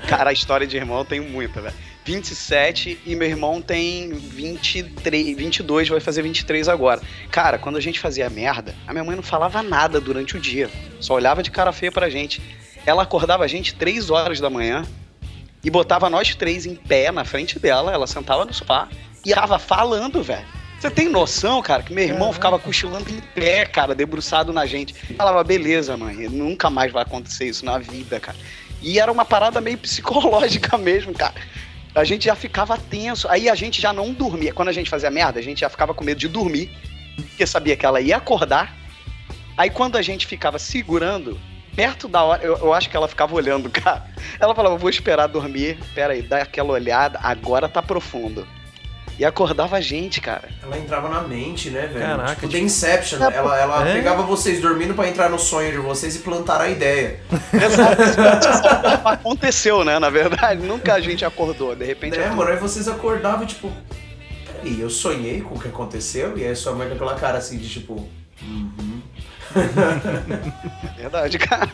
Cara, a história de irmão tem muita, velho. 27 e meu irmão tem 23, 22, vai fazer 23 agora. Cara, quando a gente fazia merda, a minha mãe não falava nada durante o dia. Só olhava de cara feia pra gente. Ela acordava a gente 3 horas da manhã e botava nós três em pé na frente dela. Ela sentava no sofá e tava falando, velho. Você tem noção, cara, que meu irmão ficava cochilando em pé, cara, debruçado na gente. Falava, beleza, mãe, nunca mais vai acontecer isso na vida, cara. E era uma parada meio psicológica mesmo, cara. A gente já ficava tenso. Aí a gente já não dormia. Quando a gente fazia merda, a gente já ficava com medo de dormir. Porque sabia que ela ia acordar. Aí quando a gente ficava segurando, perto da hora, eu, eu acho que ela ficava olhando, cara. Ela falava, vou esperar dormir. Pera aí, dá aquela olhada, agora tá profundo. E acordava a gente, cara. Ela entrava na mente, né, velho? Caraca, tipo, tipo- The Inception. Ela, ela É? pegava vocês dormindo pra entrar no sonho de vocês e plantar a ideia. Exato. Aconteceu, né? Na verdade, nunca a gente acordou. De repente, Né, eu- mano? Aí vocês acordavam, tipo... Peraí, eu sonhei com o que aconteceu? E aí sua mãe com aquela cara assim de tipo... Uhum. verdade, cara.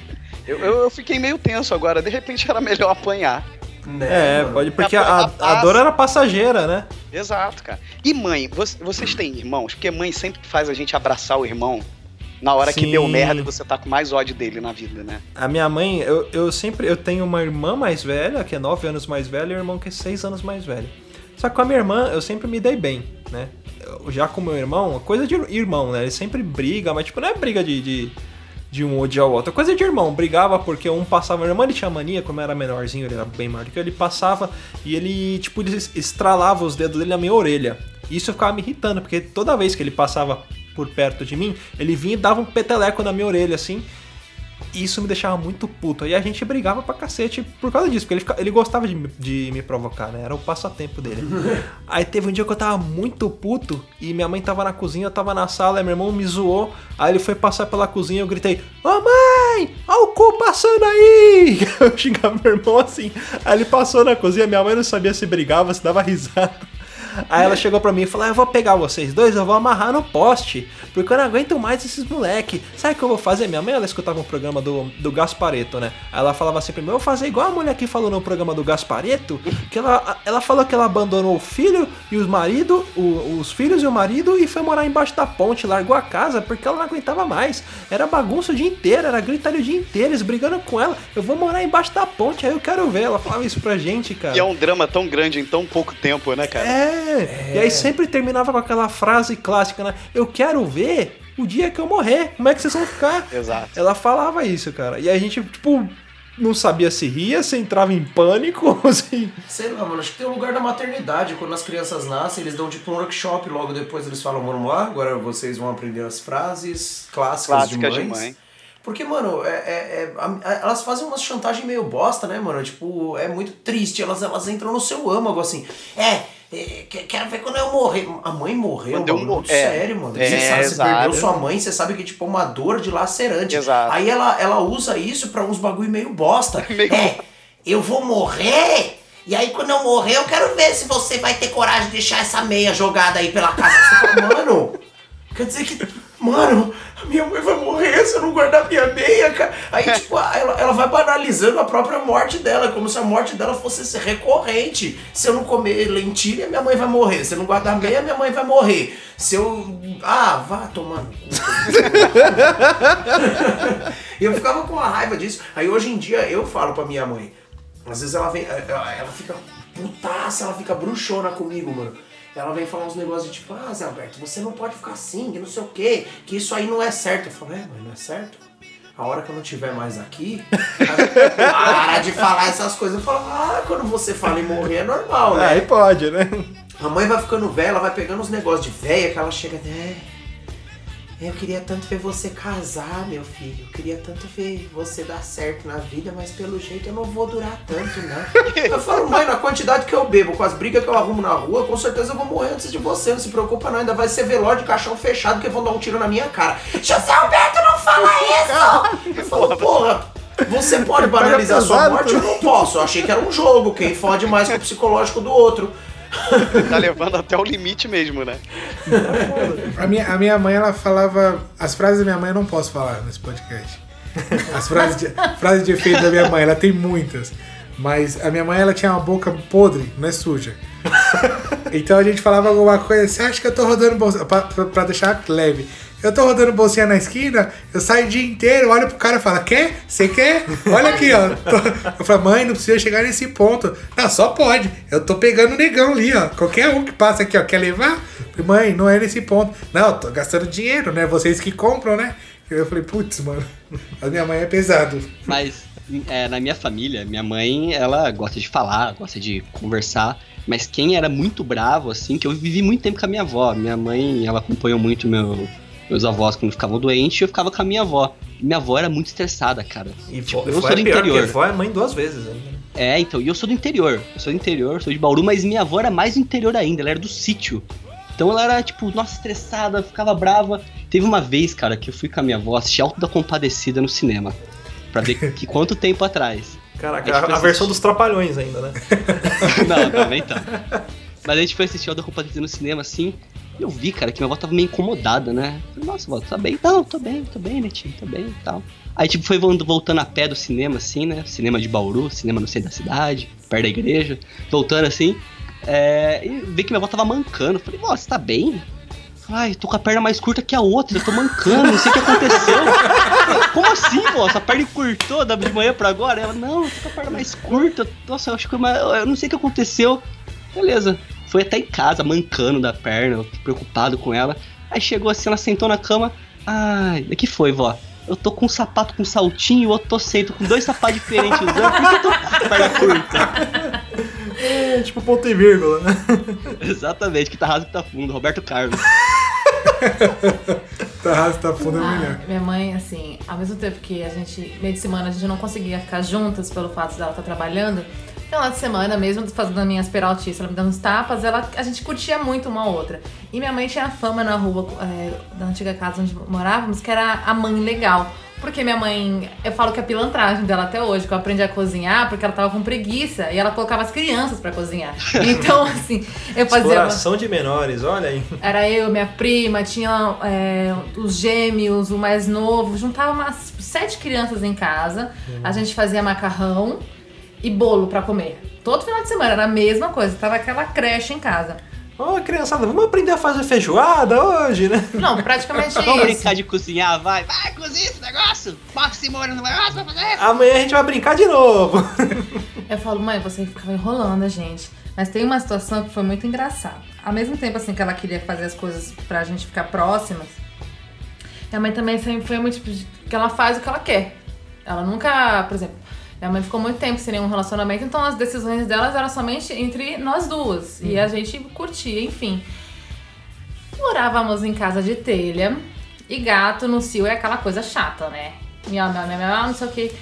Eu, eu, eu fiquei meio tenso agora. De repente era melhor apanhar. Né, É, mano? pode, porque a, a dor era passageira, né? Exato, cara. E mãe, vo- vocês têm irmãos? Porque mãe sempre faz a gente abraçar o irmão na hora que Sim. deu merda e você tá com mais ódio dele na vida, né? A minha mãe, eu, eu sempre. Eu tenho uma irmã mais velha, que é 9 anos mais velha, e um irmão que é 6 anos mais velho. Só que com a minha irmã, eu sempre me dei bem, né? Eu- já com o meu irmão, coisa de irmão, né? Ele sempre briga, mas tipo, não é briga de, de, de um odiar o outro. Coisa de irmão. Brigava porque um passava. Meu irmão ele tinha mania, como era menorzinho, ele era bem maior do que eu, ele passava e ele, tipo, ele estralava os dedos dele na minha orelha. E isso ficava me irritando, porque toda vez que ele passava por perto de mim, ele vinha e dava um peteleco na minha orelha, assim. E isso me deixava muito puto. Aí a gente brigava pra cacete por causa disso, porque ele, fica- ele gostava de, me- de me provocar, né? Era o passatempo dele. Aí teve um dia que eu tava muito puto e minha mãe tava na cozinha, eu tava na sala, e meu irmão me zoou. Aí ele foi passar pela cozinha e eu gritei: Ô mãe, olha o cu passando aí! Eu xingava meu irmão assim. Aí ele passou na cozinha, minha mãe não sabia se brigava, se dava risada. Aí ela chegou pra mim e falou: "Ah, Eu vou pegar vocês dois, eu vou amarrar no poste, porque eu não aguento mais esses moleque. Sabe o que eu vou fazer? Minha mãe, ela escutava um programa do, do Gaspareto, né? Aí ela falava assim pra mim: Eu vou fazer igual a mulher que falou no programa do Gaspareto, que ela, ela falou que ela abandonou o filho e os marido, o- os filhos e o marido e foi morar embaixo da ponte, largou a casa porque ela não aguentava mais. Era bagunça o dia inteiro, era gritaria o dia inteiro, eles brigando com ela. Eu vou morar embaixo da ponte, aí eu quero ver. Ela falava isso pra gente, cara. E é um drama tão grande em tão pouco tempo, né, cara? É. E aí sempre terminava com aquela frase clássica, né? Eu quero ver o dia que eu morrer. Como é que vocês vão ficar? Exato. Ela falava isso, cara. E aí a gente, tipo, não sabia se ria, se entrava em pânico, assim. Sei lá, mano, acho que tem um lugar da maternidade. Quando as crianças nascem, eles dão tipo um workshop, logo depois eles falam, vamos lá, agora vocês vão aprender as frases clássicas, Clássicas de de mães. mãe. Porque, mano, é, é- é- elas fazem uma chantagem meio bosta, né, mano? Tipo, é muito triste. Elas, elas entram no seu âmago, assim. É, é, quero ver quando eu morrer. A mãe morreu, Quando mano, mor- é. sério, mano. É, você sabe, você perdeu sua mãe, você sabe que, tipo, é uma dor dilacerante. Exato. Aí ela, ela usa isso pra uns bagulho meio bosta. Meio- É, eu vou morrer... E aí, quando eu morrer, eu quero ver se você vai ter coragem de deixar essa meia jogada aí pela casa. Você fala, mano, quer dizer que, mano, a minha mãe vai morrer se eu não guardar minha meia, cara. Aí, tipo, ela, ela vai banalizando a própria morte dela, como se a morte dela fosse ser recorrente. Se eu não comer lentilha, minha mãe vai morrer. Se eu não guardar meia, minha mãe vai morrer. Se eu. Ah, vá cu. E eu ficava com a raiva disso. Aí hoje em dia eu falo pra minha mãe. Às vezes ela vem. Ela, ela fica putaça, ela fica bruxona comigo, mano. Ela vem falar uns negócios de tipo, ah, Zé Alberto, você não pode ficar assim, que não sei o quê, que isso aí não é certo. Eu falo, é, mas não é certo? A hora que eu não estiver mais aqui, para de falar essas coisas. Eu falo, ah, quando você fala em morrer é normal, né? Aí pode, né? A mãe vai ficando velha, ela vai pegando uns negócios de velha que ela chega. É, eu queria tanto ver você casar, meu filho. Eu queria tanto ver você dar certo na vida, mas pelo jeito eu não vou durar tanto, não. Eu falo, mãe, na quantidade que eu bebo, com as brigas que eu arrumo na rua, com certeza eu vou morrer antes de você. Não se preocupa, não. Ainda vai ser velório de caixão fechado que vão dar um tiro na minha cara. José Alberto, não fala isso! Eu falo, porra. Você pode banalizar sua morte? Eu não posso. Eu achei que era um jogo. Quem fode mais que o psicológico do outro. tá levando até o limite mesmo, né? A minha, a minha mãe, ela falava. As frases da minha mãe eu não posso falar nesse podcast. As frases de, frases de efeito da minha mãe, ela tem muitas. Mas a minha mãe, ela tinha uma boca podre, não é suja. Então a gente falava alguma coisa, você acha que eu tô rodando bolsa. Pra, pra, pra deixar leve. Eu tô rodando bolsinha na esquina, eu saio o dia inteiro, olho pro cara e falo, quer? Você quer? Olha aqui, ó. Eu falo, mãe, não precisa chegar nesse ponto. Não, só pode. Eu tô pegando o negão ali, ó. Qualquer um que passa aqui, ó, quer levar? Falei, mãe, não é nesse ponto. Não, eu tô gastando dinheiro, né? Vocês que compram, né? Eu falei, putz, mano, a minha mãe é pesado. Mas é, na minha família, minha mãe, ela gosta de falar, gosta de conversar. Mas quem era muito bravo, assim, que eu vivi muito tempo com a minha avó. Minha mãe, ela acompanhou muito meu, meus avós quando ficavam doentes eu ficava com a minha avó. Minha avó era muito estressada, cara. E Tipo, eu sou é do pior, interior. porque vó é mãe duas vezes ainda. né? É, então, e eu sou do interior. Eu sou do interior, sou de Bauru, mas minha avó era mais do interior ainda, ela era do sítio. Então ela era, tipo, nossa, estressada, ficava brava. Teve uma vez, cara, que eu fui com a minha avó assistir Alto da Compadecida no cinema. Pra ver que quanto tempo atrás. Caraca, A a, a versão dos trapalhões ainda, né? não, também tá. Mas a gente foi assistir Alto da Compadecida no cinema, assim, eu vi, cara, que minha avó tava meio incomodada, né? Falei, nossa, vó, tá bem? Não, tô bem, tô bem, netinho, tô bem e tal. Aí, tipo, foi vol- voltando a pé do cinema, assim, né? Cinema de Bauru, cinema no centro da cidade, perto da igreja. Voltando, assim, é... e vi que minha avó tava mancando. Falei, vó, você tá bem? Ai, tô com a perna mais curta que a outra, eu tô mancando, não sei o que aconteceu. Como assim, vó? Sua perna encurtou de manhã pra agora? Ela, não, tô com a perna mais curta. Nossa, eu acho que eu não sei o que aconteceu. Beleza. Foi até em casa, mancando da perna, preocupado com ela. Aí chegou assim, ela sentou na cama. Ai, o que foi, vó? Eu tô com um sapato com saltinho e o outro tô sem, com dois sapatos diferentes usando, por que eu tô com perna curta? É, tipo ponto e vírgula, né? Exatamente, que tá raso que tá fundo, Roberto Carlos. Tá raso, tá fundo, é Ah, melhor. minha mãe, assim, ao mesmo tempo que a gente, meio de semana, a gente não conseguia ficar juntas pelo fato dela estar trabalhando, final de semana, mesmo fazendo as minhas peraltices, ela me dando uns tapas, ela, a gente curtia muito uma outra. E minha mãe tinha fama na rua é, da antiga casa onde morávamos, que era a mãe legal. Porque minha mãe, eu falo que é a pilantragem dela até hoje, que eu aprendi a cozinhar porque ela tava com preguiça e ela colocava as crianças pra cozinhar. Então, assim, eu fazia. uma- Exploração de menores, olha aí. era eu, minha prima, tinha é, os gêmeos, o mais novo. Juntava umas sete crianças em casa. A gente fazia macarrão e bolo pra comer. Todo final de semana era a mesma coisa. Tava aquela creche em casa. Ô, criançada, vamos aprender a fazer feijoada hoje, né? Não, praticamente Vamos isso. brincar de cozinhar, vai. Vai, cozinha esse negócio. Bota esse molho no negócio pra fazer. Amanhã a gente vai brincar de novo. Eu falo, mãe, você ficava enrolando a gente. Mas tem uma situação que foi muito engraçada. Ao mesmo tempo assim que ela queria fazer as coisas pra gente ficar próximas, minha mãe também sempre foi muito tipo de- que ela faz o que ela quer. Ela nunca, por exemplo, minha mãe ficou muito tempo sem nenhum relacionamento, então as decisões delas eram somente entre nós duas. E a gente curtia, enfim. Morávamos em casa de telha e gato no cio é aquela coisa chata, né? Miau, miau, miau, miau, não sei o que.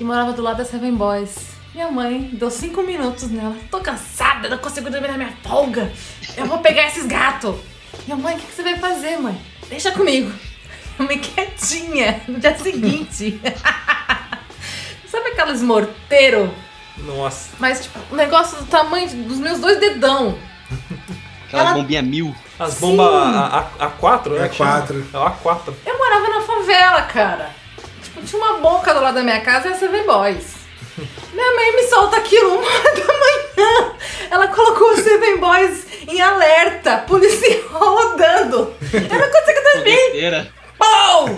E morava do lado da Seven Boys. Minha mãe deu cinco minutos nela. Tô cansada, não consigo dormir na minha folga. Eu vou pegar esses gatos. Minha mãe, o que, que você vai fazer, mãe? Deixa comigo. Minha mãe quietinha no dia seguinte. Sabe aqueles morteiros? Nossa. Mas, tipo, um negócio do tamanho dos meus dois dedão. Aquela Ela- bombinha mil. As bombas A, A, A4, né? É chama? A4. É o A4. Eu morava na favela, cara. Tipo, tinha uma boca do lado da minha casa e a Seven Boys. Minha mãe me solta aquilo uma da manhã. Ela colocou o Seven Boys em alerta, policial rodando. Eu não consigo dormir. Pau!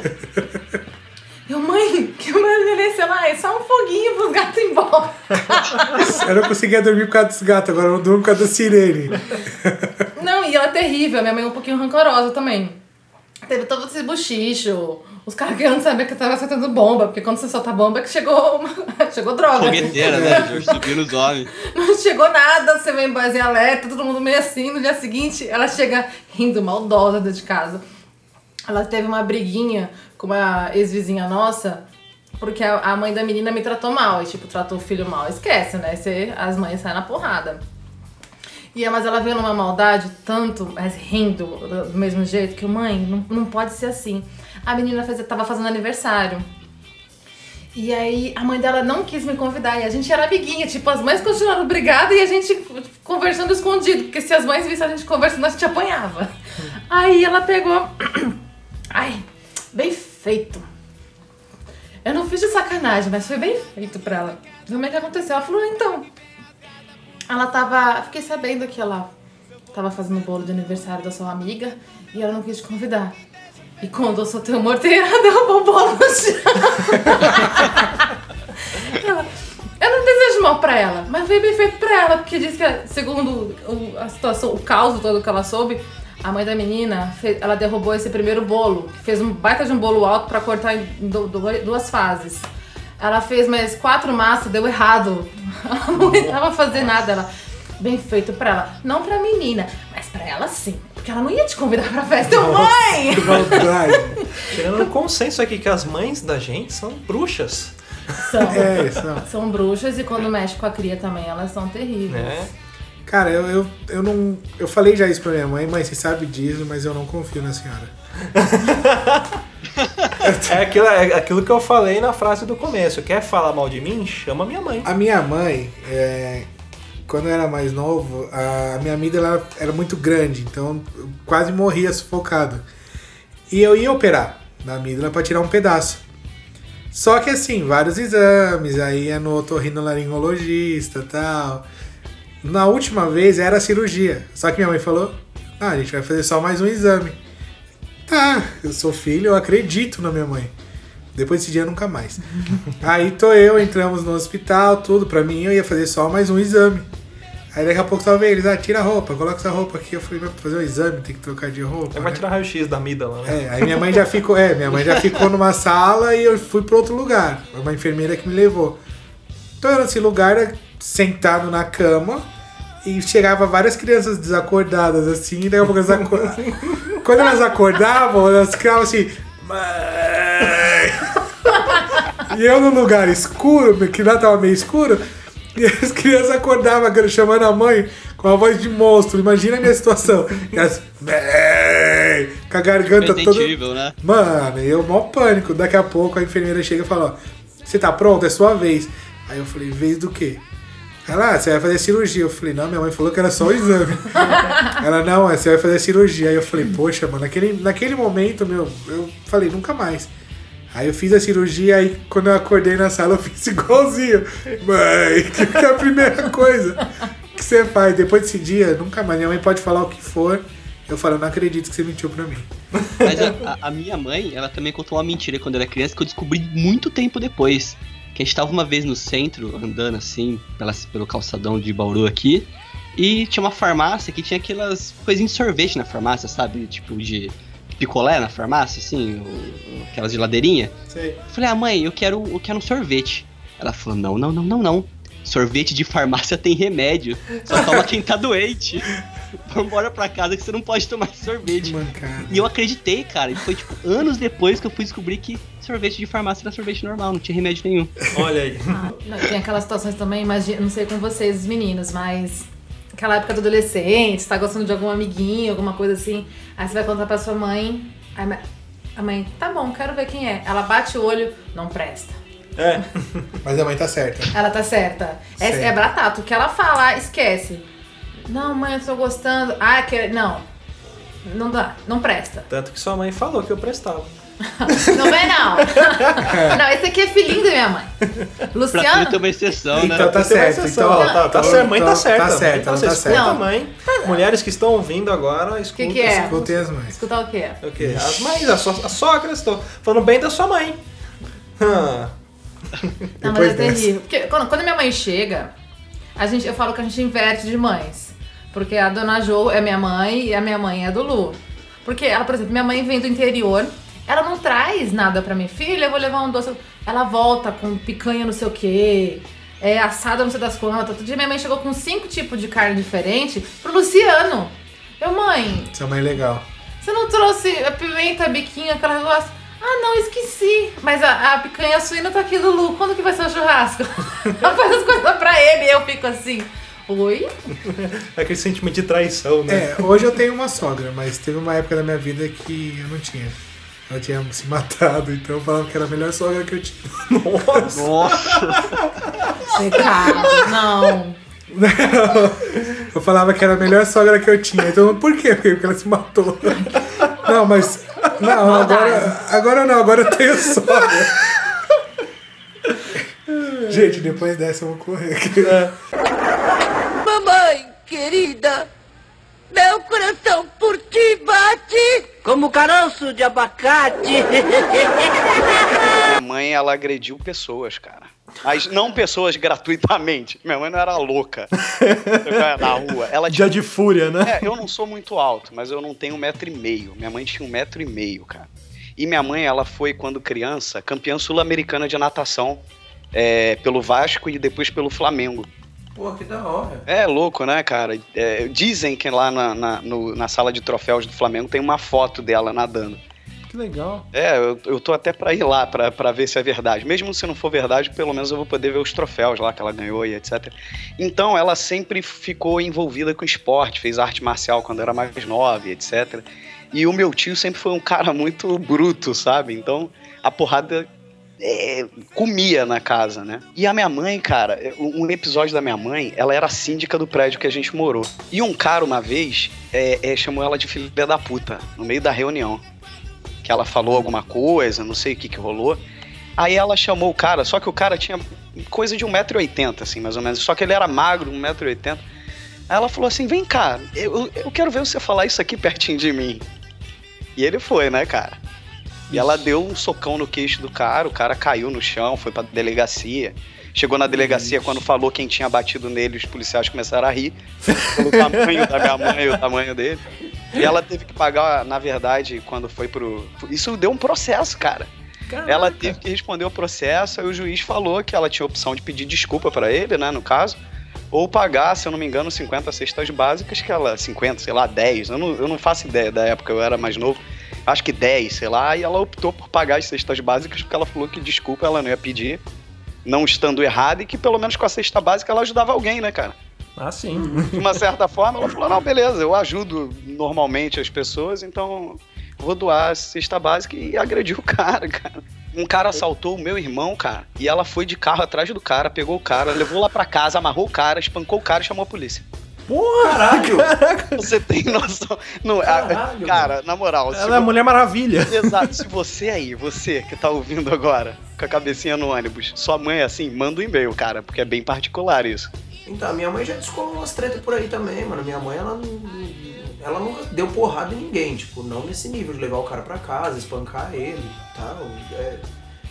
Eu, mãe, que maravilha, sei lá, é só um foguinho pros gatos ir embora. Eu não conseguia dormir por causa dos gatos, agora eu não durmo por causa da sirene. Não, e ela é terrível, minha mãe é um pouquinho rancorosa também. Teve todo esse buchicho, os caras querendo saber que eu tava soltando bomba, porque quando você solta bomba é que chegou, uma- chegou droga. Fogueteira, né? George subiu nos homens. Não chegou nada, você vem em base alerta, todo mundo meio assim. No dia seguinte, ela chega rindo, maldosa dentro de casa. Ela teve uma briguinha com uma ex-vizinha nossa, porque a, a mãe da menina me tratou mal. E, tipo, tratou o filho mal. Esquece, né? Você, as mães saem na porrada. E, mas ela veio numa maldade tanto, mas rindo do, do mesmo jeito, que mãe, não, não pode ser assim. A menina fazia, tava fazendo aniversário. E aí a mãe dela não quis me convidar. E a gente era amiguinha. Tipo, as mães continuaram brigadas e a gente conversando escondido. Porque se as mães vissem a gente conversando, a gente apanhava. Aí ela pegou. Ai, bem feito. Eu não fiz de sacanagem, mas foi bem feito pra ela. Como é que aconteceu? Ela falou, "Ah, então. Ela tava. Fiquei sabendo que ela tava fazendo bolo de aniversário da sua amiga e ela não quis te convidar. E quando eu soltei o morteiro, ela derrubou o bolo no chão. Ela- eu não desejo mal pra ela, mas foi bem feito pra ela, porque diz que, segundo a situação, o caos todo que ela soube, a mãe da menina, fez- ela derrubou esse primeiro bolo, fez um baita de um bolo alto pra cortar em du- du- duas fases. Ela fez mais quatro massas, deu errado. Ela não aguentava fazer nada. Ela, bem feito pra ela. Não pra menina, mas pra ela sim. Porque ela não ia te convidar pra festa. Eu, mãe! Que maldade. No consenso aqui que as mães da gente são bruxas, São, É, isso não. são bruxas e quando mexe com a cria também, elas são terríveis. né? Cara, eu, eu, eu não. Eu falei já isso pra minha mãe, mãe, você sabe disso, mas eu não confio na senhora. É aquilo, é aquilo que eu falei na frase do começo. Quer falar mal de mim? Chama minha mãe. A minha mãe, é, quando eu era mais novo, a minha amígdala ela era muito grande, então eu quase morria sufocado. E eu ia operar na amígdala pra tirar um pedaço. Só que assim, vários exames, aí ia no otorrinolaringologista e tal. Na última vez era cirurgia. Só que minha mãe falou: Ah, a gente vai fazer só mais um exame. Tá, eu sou filho, eu acredito na minha mãe. Depois desse dia nunca mais. Aí tô eu, entramos no hospital, tudo. Pra mim eu ia fazer só mais um exame. Aí daqui a pouco tava eles, ah, tira a roupa, coloca essa roupa aqui. Eu falei, vai fazer um exame, tem que trocar de roupa. Vai né? tirar raio-x da amígdala, né? É, aí minha mãe já ficou, é, minha mãe já ficou numa sala e eu fui para outro lugar. Uma enfermeira que me levou. Então eu nesse lugar sentado na cama e chegava várias crianças desacordadas assim, e daqui a pouco elas acordavam. Quando elas acordavam, elas ficavam assim, mãe. E eu num lugar escuro, que lá tava meio escuro, e as crianças acordavam chamando a mãe com a voz de monstro. Imagina a minha situação. E elas, "Mãe", com a garganta toda. Né? Mano, eu mó pânico. Daqui a pouco a enfermeira chega e fala, ó, você tá pronto? É sua vez. Aí eu falei, vez do quê? Ela, ah, você vai fazer cirurgia. Eu falei, não, minha mãe falou que era só o exame. Ela, não, é, você vai fazer cirurgia. Aí eu falei, poxa, mano, naquele, naquele momento, meu, eu falei, nunca mais. Aí eu fiz a cirurgia, aí quando eu acordei na sala, eu fiz igualzinho. Mãe, que é a primeira coisa que você faz? Depois desse dia, nunca mais. Minha mãe pode falar o que for. Eu falo, não acredito que você mentiu pra mim. Mas a, a- minha mãe, ela também contou uma mentira quando era criança que eu descobri muito tempo depois. Que a gente tava uma vez no centro, andando assim, pelas, pelo calçadão de Bauru aqui, e tinha uma farmácia que tinha aquelas coisinhas de sorvete na farmácia, sabe? Tipo de picolé na farmácia, assim, o- o- aquelas geladeirinha. Sei. Eu falei, ah, mãe, eu quero, eu quero um sorvete. Ela falou, não, não, não, não, não. Sorvete de farmácia tem remédio. Só toma quem tá doente. Vambora pra casa que você não pode tomar sorvete. mancada. E eu acreditei, cara. E foi tipo anos depois que eu fui descobrir que sorvete de farmácia era sorvete normal, não tinha remédio nenhum. Olha aí. Ah, não, tem aquelas situações também, imagina, não sei com vocês, os meninos, mas aquela época do adolescente, você tá gostando de algum amiguinho, alguma coisa assim, aí você vai contar pra sua mãe, aí a mãe, tá bom, quero ver quem é. Ela bate o olho, não presta. É. Mas a mãe tá certa. Ela tá certa. É, é bratata. O que ela falar, esquece. Não, mãe, eu tô gostando. Ah, que... não. Não dá, não presta. Tanto que sua mãe falou que eu prestava. Não vem, não. não, esse aqui é filhinho da minha mãe. Pra tudo Luciano? tem uma exceção, né? Então tá certo. exceção. Então, Tá, tá, certo. Mãe tá certa. Tá mãe certo, ela tá Escuta certa. a mãe. Mulheres que estão ouvindo agora, escuta. Que que é? Escutem as mães. Escutar o quê? O quê? As mães, as, so as sogras estão falando bem da sua mãe. Ah, Não, mas é terrível. Porque quando, quando minha mãe chega, a gente, eu falo que a gente inverte de mães. Porque a dona Jo é minha mãe e a minha mãe é do Lu. Porque ela, por exemplo, minha mãe vem do interior, ela não traz nada pra minha filha, eu vou levar um doce. Ela volta com picanha não sei o quê, é assada não sei das quantas. Outro dia minha mãe chegou com cinco tipos de carne diferente pro Luciano. Eu, mãe, Sua mãe é legal. você não trouxe a pimenta, biquinho, aquela negócio? Ah, não, esqueci. Mas a, a picanha suína tá aqui, Lulu. Quando que vai ser o churrasco? Ela faz as coisas pra ele e eu fico assim. Oi? aquele sentimento de traição, né? É, hoje eu tenho uma sogra, mas teve uma época da minha vida que eu não tinha. ela tinha se matado, então eu falava que era a melhor sogra que eu tinha. Pecado, não. Eu falava que era a melhor sogra que eu tinha. Então, por quê? Porque ela se matou. Não, mas. Não, agora, agora não, agora eu tenho sogra. Gente, depois dessa eu vou correr. Mamãe, querida, meu coração por ti bate como caroço de abacate. Minha mãe, ela agrediu pessoas, cara. Mas não pessoas gratuitamente. Minha mãe não era louca. na rua. Ela Dia tinha... de fúria, né? É, eu não sou muito alto, mas eu não tenho um metro e meio. Minha mãe tinha um metro e meio, cara. E minha mãe, ela foi, quando criança, campeã sul-americana de natação é, pelo Vasco e depois pelo Flamengo. Pô, que da hora. É louco, né, cara? É, dizem que lá na, na, no- na sala de troféus do Flamengo tem uma foto dela nadando. Que legal. É, eu, eu tô até pra ir lá pra, pra ver se é verdade. Mesmo se não for verdade, pelo menos eu vou poder ver os troféus lá que ela ganhou e etc. Então, ela sempre ficou envolvida com esporte, fez arte marcial quando era mais nova e etc. E o meu tio sempre foi um cara muito bruto, sabe? Então, a porrada é, comia na casa, né? E a minha mãe, cara, um um episódio da minha mãe, ela era síndica do prédio que a gente morou. E um cara, uma vez, é, é, chamou ela de filha da puta, no meio da reunião. Que ela falou alguma coisa, não sei o que que rolou. Aí ela chamou o cara, só que o cara tinha coisa de 1,80m, assim, mais ou menos. Só que ele era magro, 1,80m. Aí ela falou assim: vem cá, eu, eu quero ver você falar isso aqui pertinho de mim. E ele foi, né, cara? E ela deu um socão no queixo do cara, o cara caiu no chão, foi pra delegacia. Chegou na delegacia quando falou quem tinha batido nele, os policiais começaram a rir pelo tamanho da minha mãe e o tamanho dele. E ela teve que pagar, na verdade, quando foi pro. Isso deu um processo, cara. Ela teve que responder o processo, aí o juiz falou que ela tinha a opção de pedir desculpa pra ele, né, no caso, ou pagar, se eu não me engano, 50 cestas básicas, que ela, 50, sei lá, 10, eu não, eu não faço ideia da época, eu era mais novo, acho que 10, sei lá, e ela optou por pagar as cestas básicas porque ela falou que desculpa ela não ia pedir, não estando errada, e que pelo menos com a cesta básica ela ajudava alguém, né, cara? Ah, sim. De uma certa forma, ela falou: não, beleza, eu ajudo normalmente as pessoas, então vou doar a cesta básica e agrediu o cara, cara. Um cara assaltou o meu irmão, cara, e ela foi de carro atrás do cara, pegou o cara, levou lá pra casa, amarrou o cara, espancou o cara e chamou a polícia. Caralho! Você tem noção? Não, a- Caralho, cara, na moral, Ela é a vo- Mulher Maravilha. Exato, se você aí, você que tá ouvindo agora, com a cabecinha no ônibus, sua mãe é assim, manda um e-mail, cara, porque é bem particular isso. Então, minha mãe já descolou umas tretas por aí também, mano. Minha mãe, ela não. Ela nunca deu porrada em ninguém, tipo, não nesse nível de levar o cara pra casa, espancar ele e tal. É,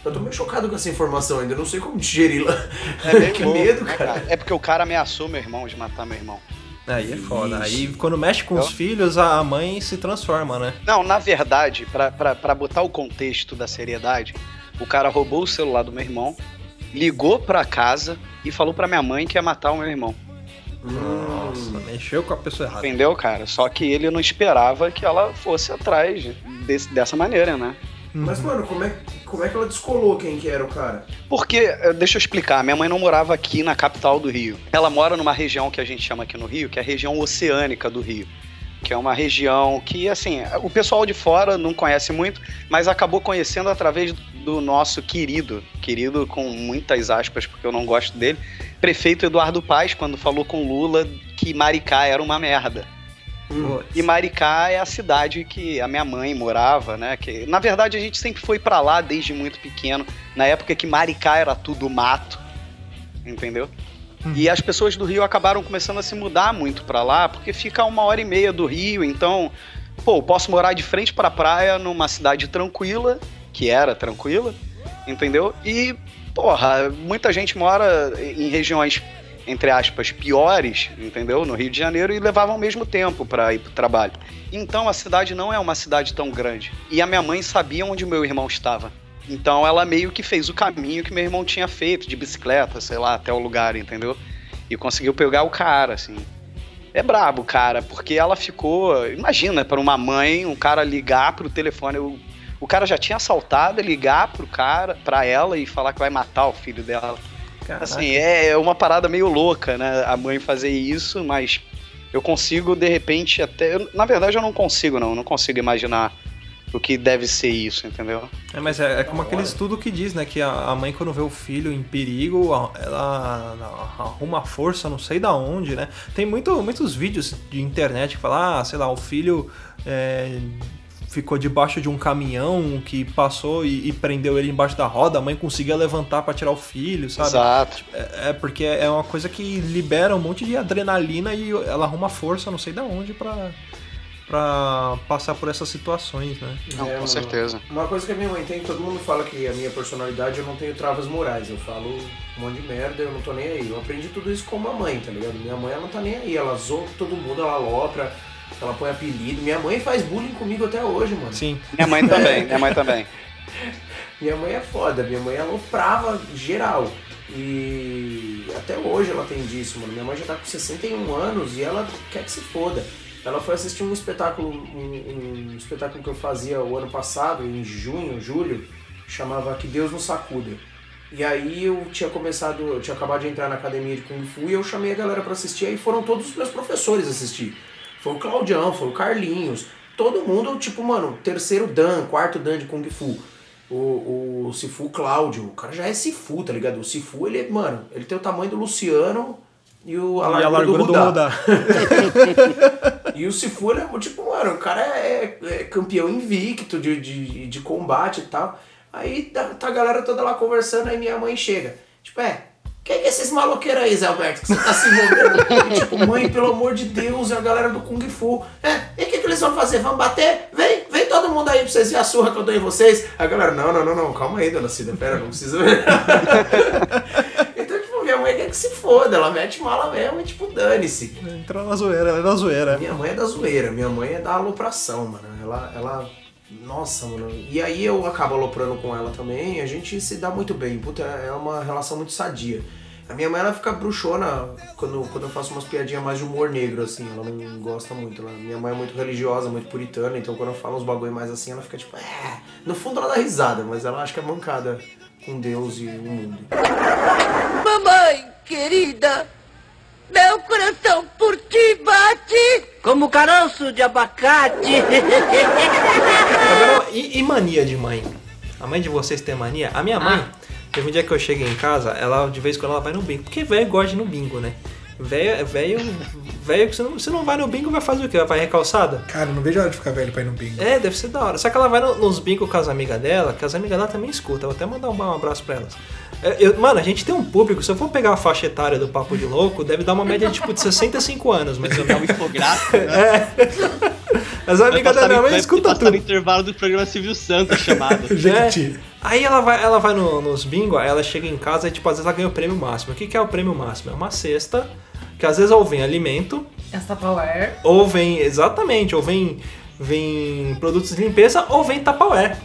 eu tô meio chocado com essa informação ainda, eu não sei como digeri-la. É meio que louco, medo, né, cara. É porque o cara ameaçou meu irmão de matar meu irmão. Aí é foda. Aí quando mexe com os filhos, a mãe se transforma, né? Não, na verdade, pra, pra, pra botar o contexto da seriedade, o cara roubou o celular do meu irmão, ligou pra casa e falou pra minha mãe que ia matar o meu irmão. Nossa, mexeu com a pessoa errada. Entendeu, cara? Só que ele não esperava que ela fosse atrás desse- dessa maneira, né? Mas, mano, como é, como é que ela descolou quem que era o cara? Porque, eh, deixa eu explicar, minha mãe não morava aqui na capital do Rio. Ela mora numa região que a gente chama aqui no Rio, que é a região oceânica do Rio. Que é uma região que, assim, o pessoal de fora não conhece muito, mas acabou conhecendo através do nosso querido, querido com muitas aspas, porque eu não gosto dele, prefeito Eduardo Paes, quando falou com Lula que Maricá era uma merda. E Maricá é a cidade que a minha mãe morava, né? Que na verdade a gente sempre foi pra lá desde muito pequeno, na época que Maricá era tudo mato, entendeu? E as pessoas do Rio acabaram começando a se mudar muito pra lá, porque fica uma hora e meia do Rio, então, pô, posso morar de frente pra praia numa cidade tranquila, que era tranquila, entendeu? E, porra, muita gente mora em regiões entre aspas, piores, entendeu? No Rio de Janeiro e levavam o mesmo tempo para ir pro trabalho. Então a cidade não é uma cidade tão grande. E a minha mãe sabia onde o meu irmão estava. Então ela meio que fez o caminho que meu irmão tinha feito, de bicicleta, sei lá, até o lugar, entendeu? E conseguiu pegar o cara, assim. É brabo, cara, porque ela ficou. Imagina, para uma mãe, um cara ligar pro telefone. O, o cara já tinha assaltado, ligar pro cara, pra ela e falar que vai matar o filho dela. Caraca. Assim, é uma parada meio louca, né? A mãe fazer isso, mas eu consigo, de repente, até. eu- na verdade, eu não consigo, não. Eu não consigo imaginar o que deve ser isso, entendeu? É, mas é, é como aquele estudo que diz, né? Que a, a mãe, quando vê o filho em perigo, ela arruma força, não sei da onde, né? Tem muito, muitos vídeos de internet que falam, ah, sei lá, o filho é, ficou debaixo de um caminhão que passou e, e prendeu ele embaixo da roda, a mãe conseguia levantar pra tirar o filho, sabe? Exato. É, é porque é uma coisa que libera um monte de adrenalina e ela arruma força, não sei da onde, pra, pra passar por essas situações, né? Não, É, com certeza. Uma coisa que a minha mãe tem, todo mundo fala que a minha personalidade eu não tenho travas morais. Eu falo um monte de merda, eu não tô nem aí. Eu aprendi tudo isso com a mãe, tá ligado? Minha mãe ela não tá nem aí, ela zoa todo mundo, ela alopra, ela põe apelido. Minha mãe faz bullying comigo até hoje, mano. Sim. Minha mãe também, minha mãe também. Minha mãe é foda, minha mãe aloprava geral. E até hoje ela tem disso, mano. Minha mãe já tá com 61 anos e ela quer que se foda. Ela foi assistir um espetáculo, um, um espetáculo que eu fazia o ano passado, em junho, julho, chamava Que Deus nos Sacuda. E aí eu tinha começado, eu tinha acabado de entrar na academia de Kung Fu e eu chamei a galera pra assistir, aí foram todos os meus professores assistir. Foi o Claudião, foi o Carlinhos, todo mundo, tipo, mano, terceiro Dan, quarto Dan de Kung Fu. O, o Sifu Cláudio, o cara já é Sifu, tá ligado? O Sifu, ele, é- mano, ele tem o tamanho do Luciano e o, a e a largura do Rudá. Rudá. E o Sifu, ele é tipo, mano, o cara é, é campeão invicto de, de, de combate e tal. Aí tá tá a galera toda lá conversando, aí minha mãe chega. Tipo, é, quem que é esses maloqueiros aí, Zé Alberto, que você tá se envolvendo? E, tipo, mãe, pelo amor de Deus, é a galera do Kung Fu. É, e o que, que eles vão fazer? Vão bater? Vem, vem todo mundo aí pra vocês verem a surra que eu dou em vocês. A galera, não, não, não, não, calma aí, dona Cida, pera, não precisa ver. então, tipo, minha mãe quer que se foda, ela mete mala mesmo e, tipo, dane-se. Entrou na zoeira, ela é da zoeira. Minha mãe é da zoeira, minha mãe é da alopração, mano. Ela, ela. Nossa, mano. E aí eu acabo aloprando com ela também, a gente se dá muito bem. Puta, é uma relação muito sadia. A minha mãe, ela fica bruxona quando, quando eu faço umas piadinhas mais de humor negro, assim. Ela não gosta muito. Ela, minha mãe é muito religiosa, muito puritana, então quando eu falo uns bagulho mais assim, ela fica tipo, é. No fundo ela dá risada, mas ela acha que é mancada com Deus e o mundo. Mamãe querida, meu coração por ti bate como caroço de abacate. Agora, e, e mania de mãe? A mãe de vocês tem mania? A minha mãe, teve um dia que eu cheguei em casa, ela de vez em quando ela vai no bingo. Porque velho gosta de ir no bingo, né? Velho, velho, velho, você não, você não vai no bingo, vai fazer o quê? Vai recalçada? Cara, não vejo a hora de ficar velho pra ir no bingo. É, deve ser da hora. Só que ela vai no- nos bingos com as amigas dela, que as amigas dela também escutam. Eu vou até mandar um, um abraço pra elas. É, eu- mano, a gente tem um público, se eu for pegar a faixa etária do Papo de Louco, deve dar uma média de tipo de 65 anos, mais ou É um infográfico, né? As Vai amigas da passar minha mãe escutam passar no tudo. intervalo do programa Silvio Santos chamado. É. Aí ela vai, ela vai no- nos bingo, aí ela chega em casa e tipo, às vezes ela ganha o prêmio máximo. O que, que é o prêmio máximo? É uma cesta, que às vezes ou vem alimento, Essa Power. ou vem, exatamente, ou vem, vem produtos de limpeza, ou vem Tupperware.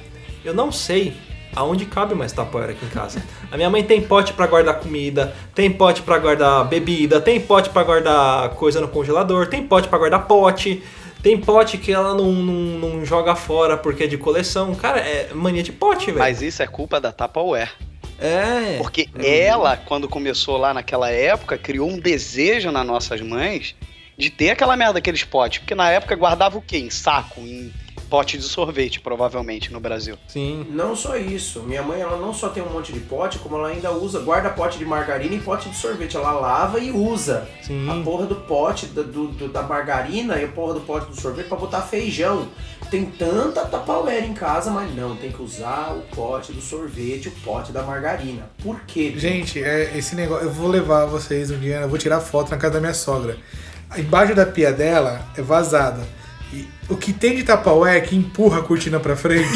Eu não sei aonde cabe mais Tupperware aqui em casa. A minha mãe tem pote pra guardar comida, tem pote pra guardar bebida, tem pote pra guardar coisa no congelador, tem pote pra guardar pote, tem pote que ela não, não, não joga fora porque é de coleção. Cara, é mania de pote, velho. Mas isso é culpa da Tupperware. É. Porque É. ela, quando começou lá naquela época, criou um desejo nas nossas mães de ter aquela merda daqueles potes. Porque na época guardava o quê? Em saco, em pote de sorvete, provavelmente, no Brasil. Sim. Não só isso, minha mãe ela não só tem um monte de pote, como ela ainda usa, guarda pote de margarina e pote de sorvete. Ela lava e usa Sim. a porra do pote da, do, do- da margarina e a porra do pote do sorvete pra botar feijão. Tem tanta tapauera em casa, mas não, tem que usar o pote do sorvete, o pote da margarina. Por quê? Gente, é, esse negócio. Eu vou levar vocês um dia, eu vou tirar foto na casa da minha sogra. Embaixo da pia dela é vazada. E o que tem de tapaué que empurra a cortina pra frente.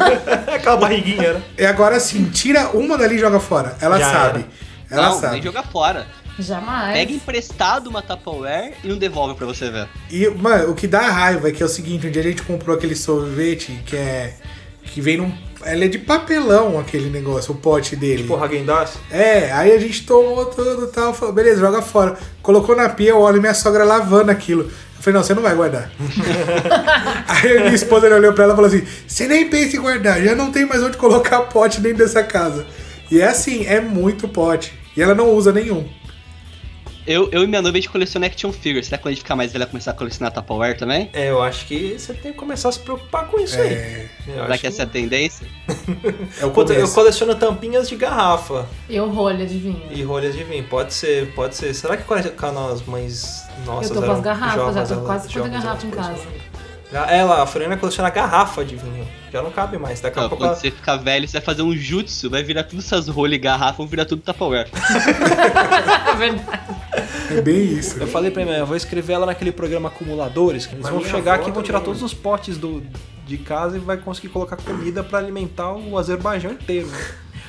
Aquela barriguinha, né? é agora assim, tira uma dali e joga fora. Ela Já sabe. Ela não, nem sabe. jogar fora. Jamais. Pega emprestado uma Tupperware e não devolve pra você ver. E, mano, o que dá raiva é que é o seguinte, um dia a gente comprou aquele sorvete que é. que vem num. Ela é de papelão aquele negócio, o pote dele. Tipo Hagendaz. É, aí a gente tomou tudo e tal, falou, beleza, joga fora. Colocou na pia, eu olho minha sogra lavando aquilo. Eu falei, não, você não vai guardar. aí minha esposa olhou pra ela e falou assim, você nem pensa em guardar, já não tem mais onde colocar pote dentro dessa casa. E é assim, é muito pote. E ela não usa nenhum. Eu, eu e minha noiva a gente coleciona action figures. Será que quando a gente ficar mais velha começar a colecionar Tupperware também? É, eu acho que você tem que começar a se preocupar com isso aí. É, Eu Será que essa é a tendência? é o Eu eu coleciono tampinhas de garrafa Eu rolha de vinho. e rolhas de vinho. Pode ser, pode ser. Será que quando as mães nossas eu tô com as garrafas, jovens, já tô quase com toda garrafa em casa. Ela, a Floriana coleciona garrafa de vinho. Já não cabe mais. Daqui a Não, pouco quando você ficar velho, você vai fazer um jutsu, vai virar tudo essas rolhas e garrafa, vão virar tudo Tupperware. É verdade. É bem isso. Eu falei pra mim, eu vou escrever ela naquele programa Acumuladores, que eles Mas vão chegar aqui e vão tirar todos os potes do, de casa e vai conseguir colocar comida pra alimentar o Azerbaijão inteiro.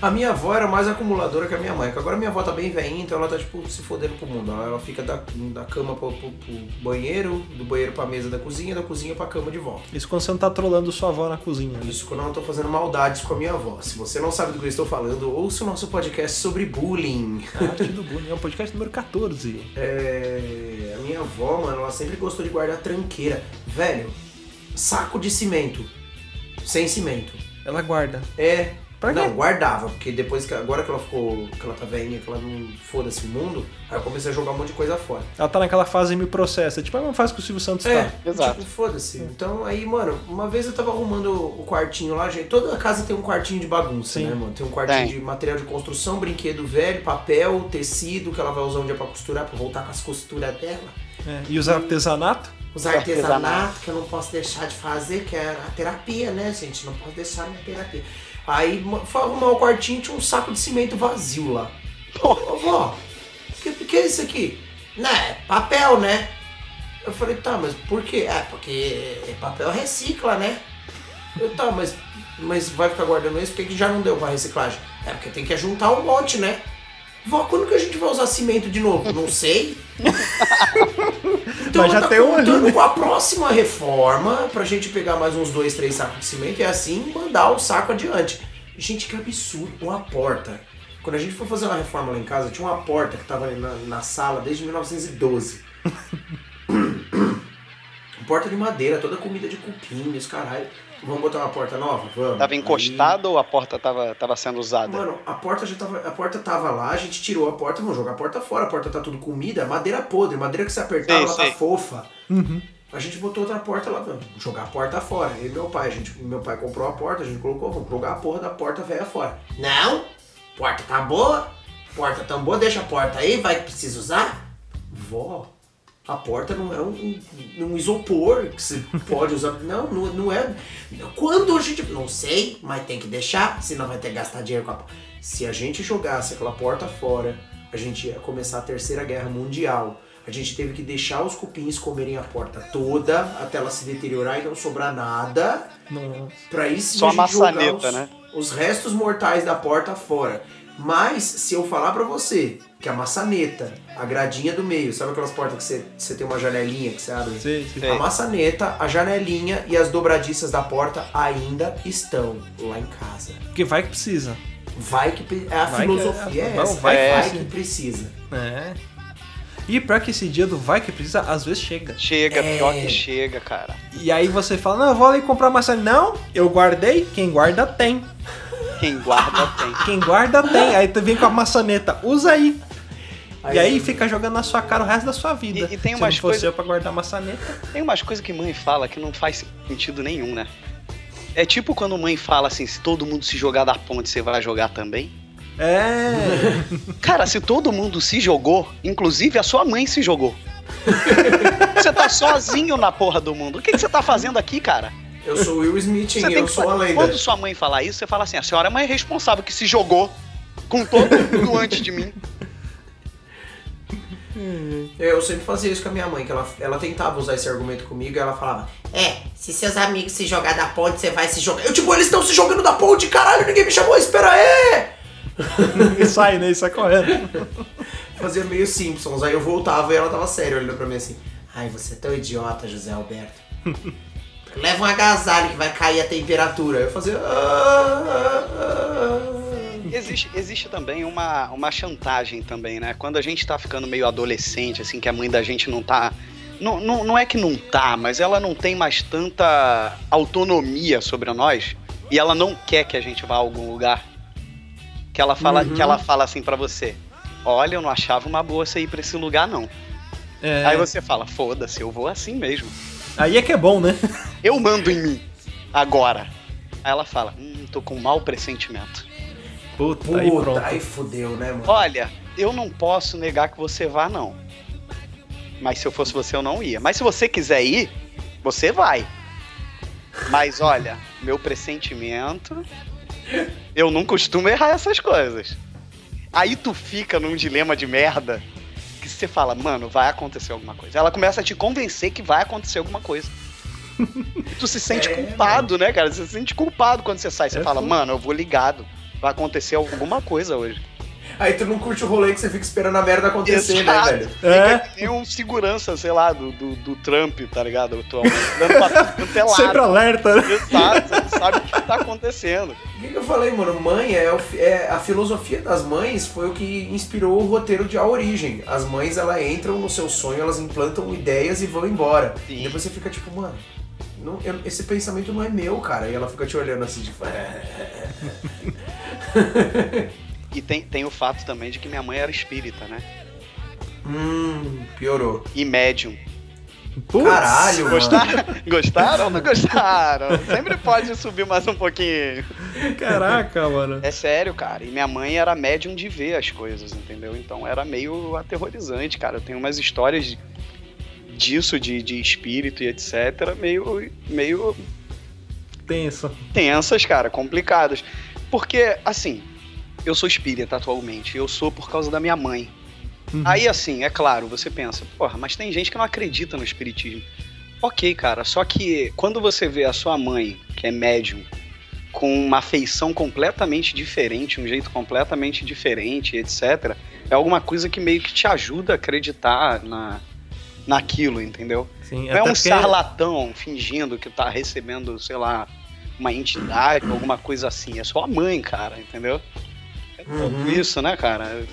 A minha avó era mais acumuladora que a minha mãe, que agora minha avó tá bem velhinha, então ela tá tipo se fodendo pro mundo. Ela fica da, da cama pro, pro- pro banheiro, do banheiro pra mesa da cozinha, da cozinha pra cama de volta. Isso quando você não tá trolando sua avó na cozinha. né? Isso quando eu não tô fazendo maldades com a minha avó. Se você não sabe do que eu estou falando, ouça o nosso podcast sobre bullying. A arte do bullying. É o podcast número 14. É, a minha avó, mano, ela sempre gostou de guardar tranqueira. Velho, saco de cimento. Sem cimento. Ela guarda. É. Pra quê? não, guardava, porque depois que agora que ela ficou, que ela tá velhinha, que ela não foda-se o mundo, aí eu comecei a jogar um monte de coisa fora. Ela tá naquela fase me processa. Tipo, a mesma fase que o Silvio Santos É, tá. Exato. tipo, foda-se. Então aí, mano, uma vez eu tava arrumando o quartinho lá, gente. Toda casa tem um quartinho de bagunça, Sim. né, mano? Tem um quartinho Tem. de material de construção, brinquedo velho, papel, tecido que ela vai usar um dia pra costurar, pra voltar com as costuras dela. É, E os artesanato? Os Artesanato. artesanatos que eu não posso deixar de fazer, que é a terapia, né, gente? Não posso deixar minha terapia. Aí foi arrumar o quartinho tinha um saco de cimento vazio lá. Ô, vó, o que, que é isso aqui? Né, é papel, né? Eu falei, tá, mas por quê? É, porque papel recicla, né? Eu, tá, mas, mas vai ficar guardando isso? Por que, que já não deu pra reciclagem? É, porque tem que juntar um monte, né? Vó, quando que a gente vai usar cimento de novo? Não sei. Então Mas já tá tem um ali, contando né? com a próxima reforma pra gente pegar mais uns dois, três sacos de cimento e assim mandar o saco adiante. Gente, que absurdo. Uma porta. Quando a gente foi fazer uma reforma lá em casa, tinha uma porta que tava ali na, na sala desde 1912. porta de madeira, toda comida de cupim, os caralho. Vamos botar uma porta nova? Vamos. Tava Aí- encostada ou a porta tava, tava sendo usada? Mano, a porta já tava. A porta tava lá, a gente tirou a porta, vamos jogar a porta fora, a porta tá tudo comida, madeira podre, madeira que se apertar, Sei, ela sei. tá fofa. A gente botou outra porta lá, vamos jogar a porta fora. E meu pai, a gente, meu pai comprou a porta, a gente colocou, vamos jogar a porra da porta velha fora. Não! Porta tá boa, porta tão boa, deixa a porta aí, vai que precisa usar. Vó, a porta não é um, um isopor que você pode usar. Não, não, não é. Quando a gente. Não sei, mas tem que deixar, senão vai ter que gastar dinheiro com a porta. Se a gente jogasse aquela porta fora, a gente ia começar a terceira guerra mundial. A gente teve que deixar os cupins comerem a porta toda até ela se deteriorar e não sobrar nada. Não. Pra sim Só a gente jogar maçaneta, os, né? os restos mortais da porta fora. Mas se eu falar pra você que a maçaneta, a gradinha do meio, sabe aquelas portas que você, você tem uma janelinha que você abre? Sei. Sei. A maçaneta, a janelinha e as dobradiças da porta ainda estão lá em casa. Porque vai que precisa. Vai que pre- a Vai que filosofia é- é, vai- essa. vai que vai precisa. que precisa. É. E pior que esse dia do vai que precisa, às vezes chega. Chega, É. pior que chega, cara. E aí você fala, não, eu vou ali comprar maçã. Não, eu guardei, quem guarda tem. Quem guarda tem. Quem guarda tem. Aí tu vem com a maçaneta, usa aí. Aí e aí fica jogando na sua cara o resto da sua vida. E- e tem Se umas não fosse coisas- eu pra guardar maçaneta. Tem umas coisas que mãe fala que não faz sentido nenhum, né? É tipo quando mãe fala assim, se todo mundo se jogar da ponte, você vai jogar também? É. Cara, se todo mundo se jogou, inclusive a sua mãe se jogou. Você tá sozinho na porra do mundo. O que, que você tá fazendo aqui, cara? Eu sou o Will Smith, Você eu que sou a lenda. Quando sua mãe falar isso, você fala assim: a senhora é mãe responsável que se jogou com todo mundo antes de mim. Eu sempre fazia isso com a minha mãe, que ela, ela tentava usar esse argumento comigo e ela falava: É, se seus amigos se jogar da ponte, você vai se jogar. Eu, tipo, eles estão se jogando da ponte, caralho, ninguém me chamou, espera aí! e sai, né? E sai correndo. Fazia meio Simpsons, aí eu voltava e ela tava séria olhando pra mim assim: Ai, você é tão idiota, José Alberto. Leva um agasalho que vai cair a temperatura. Eu fazia. "Ah, ah, ah." Existe, existe também uma, uma chantagem também, né? Quando a gente tá ficando meio adolescente, assim, que a mãe da gente não tá. Não, não, não é que não tá, mas ela não tem mais tanta autonomia sobre nós e ela não quer que a gente vá a algum lugar. Que ela fala, Uhum. que ela fala assim pra você: olha, eu não achava uma boa você ir pra esse lugar, não. É, Aí você fala, foda-se, eu vou assim mesmo. aí é que é bom, né? Eu mando em mim, agora. Aí ela fala, hum, tô com um mau pressentimento. Puta, aí Puta, pronto. aí fudeu, né, mano? Olha, eu não posso negar que você vá, não. Mas se eu fosse você, eu não ia. Mas se você quiser ir, você vai. Mas olha, meu pressentimento. Eu não costumo errar essas coisas. Aí tu fica num dilema de merda que você fala, mano, vai acontecer alguma coisa. Ela começa a te convencer que vai acontecer alguma coisa. E tu se sente É, culpado, né, cara? Você se sente culpado quando você sai. Você É fala, mano, eu vou ligado. Vai acontecer alguma coisa hoje. Aí tu não curte o rolê que você fica esperando a merda acontecer, Exato. né, velho? É. Tem um segurança, sei lá, do, do, do Trump, tá ligado? Atualmente, é. Sempre alerta, né? Exato, você não sabe o que tá acontecendo. O que, que eu falei, mano? Mãe é, é- a filosofia das mães foi o que inspirou o roteiro de A Origem. As mães, elas entram no seu sonho, elas implantam ideias e vão embora. Sim. E depois você fica tipo, mano, não- eu- esse pensamento não é meu, cara. E ela fica te olhando assim, tipo, é. E tem, tem o fato também de que minha mãe era espírita, né? Hum, piorou. E médium. Putz, Caralho, mano. Gostaram? Gostaram ou não gostaram? Sempre pode subir mais um pouquinho. Caraca, mano. É sério, cara. E minha mãe era médium de ver as coisas, entendeu? Então era meio aterrorizante, cara. Eu tenho umas histórias de- disso, de, de espírito e etc., meio, meio Tenso. tensas, cara, complicadas. Porque, assim, eu sou espírita atualmente. Eu sou por causa da minha mãe. Uhum. Aí, assim, é claro, você pensa, porra, mas tem gente que não acredita no espiritismo. Ok, cara, só que quando você vê a sua mãe, que é médium, com uma feição completamente diferente, um jeito completamente diferente, etc., é alguma coisa que meio que te ajuda a acreditar na, naquilo, entendeu? Sim, Não é um porque- charlatão fingindo que tá recebendo, sei lá, uma entidade, alguma coisa assim. É sua mãe, cara, entendeu? É Uhum. isso, né, cara?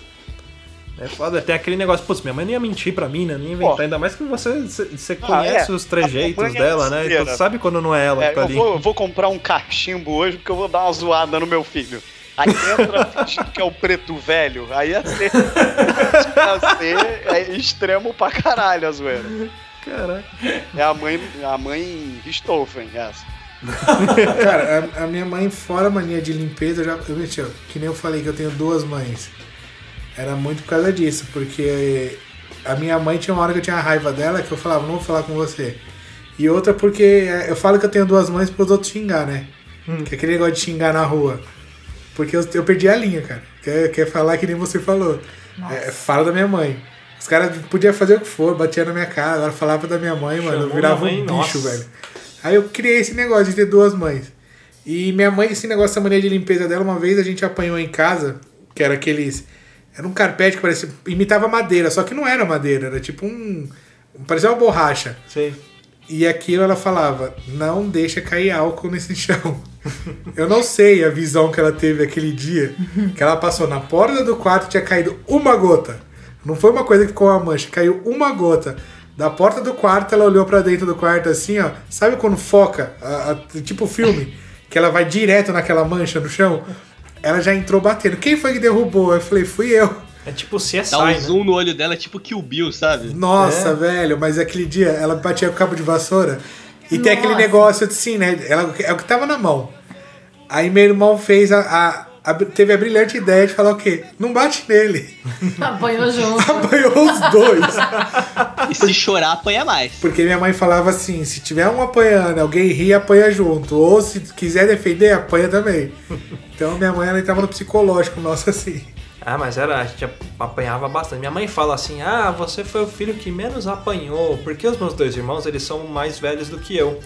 É foda, tem aquele negócio, putz, minha mãe não ia mentir pra mim, né? Nem ia inventar, Pô. ainda mais que você, você, Ah, conhece é. os trejeitos A mãe é dela, né? Então sabe quando não é ela É, que tá eu ali. vou, eu vou comprar um cachimbo hoje porque eu vou dar uma zoada no meu filho. Aí entra fingindo que é o preto velho, aí ia ser, ia ser é extremo pra caralho a zoeira. Caraca. É a mãe, a mãe Richthofen, essa. Cara, a, a minha mãe, fora a mania de limpeza, eu já. Eu, menti, ó, que nem eu falei que eu tenho duas mães. Era muito por causa disso, porque a minha mãe tinha uma hora que eu tinha raiva dela que eu falava, não vou falar com você. E outra porque é, eu falo que eu tenho duas mães para os outros xingar, né? Que é aquele negócio de xingar na rua. Porque eu, eu perdi a linha, cara. Quer, quer falar que nem você falou. É, fala da minha mãe. Os caras podiam fazer o que for, batia na minha cara, agora falava da minha mãe, mano, eu Chamou virava mãe, um bicho, nossa. velho. Aí eu criei esse negócio de ter duas mães. E minha mãe, esse negócio, essa mania de limpeza dela, uma vez a gente apanhou em casa, que era aqueles. Era um carpete que parecia. imitava madeira, só que não era madeira, era tipo um. parecia uma borracha. Sei. E aquilo ela falava: não deixa cair álcool nesse chão. Eu não sei a visão que ela teve aquele dia, que ela passou na porta do quarto e tinha caído uma gota. Não foi uma coisa que ficou uma mancha, caiu uma gota. Da porta do quarto, ela olhou pra dentro do quarto assim, ó. Sabe quando foca, a- a- tipo filme, que ela vai direto naquela mancha no chão? Ela já entrou batendo. Quem foi que derrubou? Eu falei, fui eu. É tipo CSI, Dá um né? zoom no olho dela, tipo Kill Bill, sabe? Nossa, É. velho, mas aquele dia ela batia com o cabo de vassoura e tem aquele Nossa. negócio assim, né? Ela, é o que tava na mão. Aí meu irmão fez a- a- teve a brilhante ideia de falar o quê? Não bate nele. Apanhou junto. Apanhou os dois. E se chorar, apanha mais. Porque minha mãe falava assim: se tiver um apanhando, alguém ri, apanha junto. Ou se quiser defender, apanha também. Então minha mãe ela entrava no psicológico nosso assim. Ah, mas era, a gente apanhava bastante. Minha mãe fala assim: ah, você foi o filho que menos apanhou, porque os meus dois irmãos, eles são mais velhos do que eu.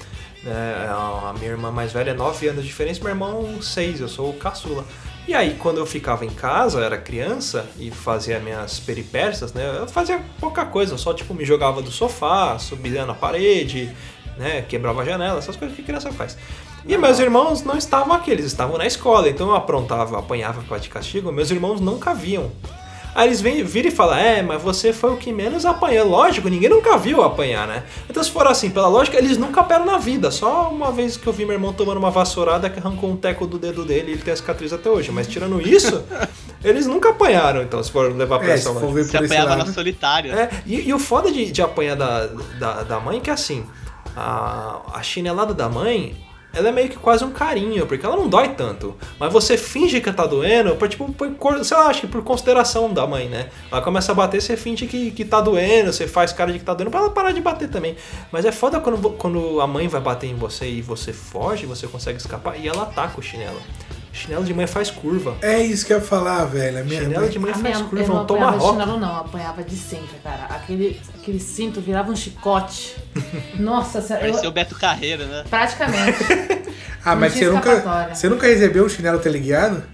É, a minha irmã mais velha é 9 anos de diferença, meu irmão 6, eu sou o caçula. E aí, quando eu ficava em casa, eu era criança e fazia minhas peripécias, né? Eu fazia pouca coisa, eu só tipo me jogava do sofá, subia na parede, né? Quebrava a janela, essas coisas que criança faz. E meus irmãos não estavam aqui, eles estavam na escola, então eu aprontava, apanhava para de castigo, meus irmãos nunca viam. Aí eles vêm, viram e falam, é, mas você foi o que menos apanhou. Lógico, ninguém nunca viu apanhar, né? Então se for assim, pela lógica, eles nunca apanharam na vida. Só uma vez que eu vi meu irmão tomando uma vassourada que arrancou um teco do dedo dele e ele tem a cicatriz até hoje. Mas tirando isso, Eles nunca apanharam, então, se for levar pra É, essa se lógica. esse apanhava na solitária. É, e, e o foda de, de apanhar da, da, da mãe é que assim, a, a chinelada da mãe, ela é meio que quase um carinho, porque ela não dói tanto. Mas você finge que tá doendo, por, tipo, por, sei lá, acho que por consideração da mãe, né? Ela começa a bater, você finge que, que tá doendo, você faz cara de que tá doendo pra ela parar de bater também. Mas é foda quando, quando a mãe vai bater em você e você foge, você consegue escapar, e ela ataca o chinelo. Chinelo de mãe faz curva. É isso que eu ia falar, velho. Minha, Chinelo de mãe A faz minha, eu curva, não um de tomahawk. chinelo, não, eu apanhava de cinto, cara. Aquele, aquele cinto virava um chicote. Nossa senhora, Pareceu eu, o Beto Carreira, né? praticamente. Ah, Não mas você nunca, você nunca recebeu um chinelo teleguiado?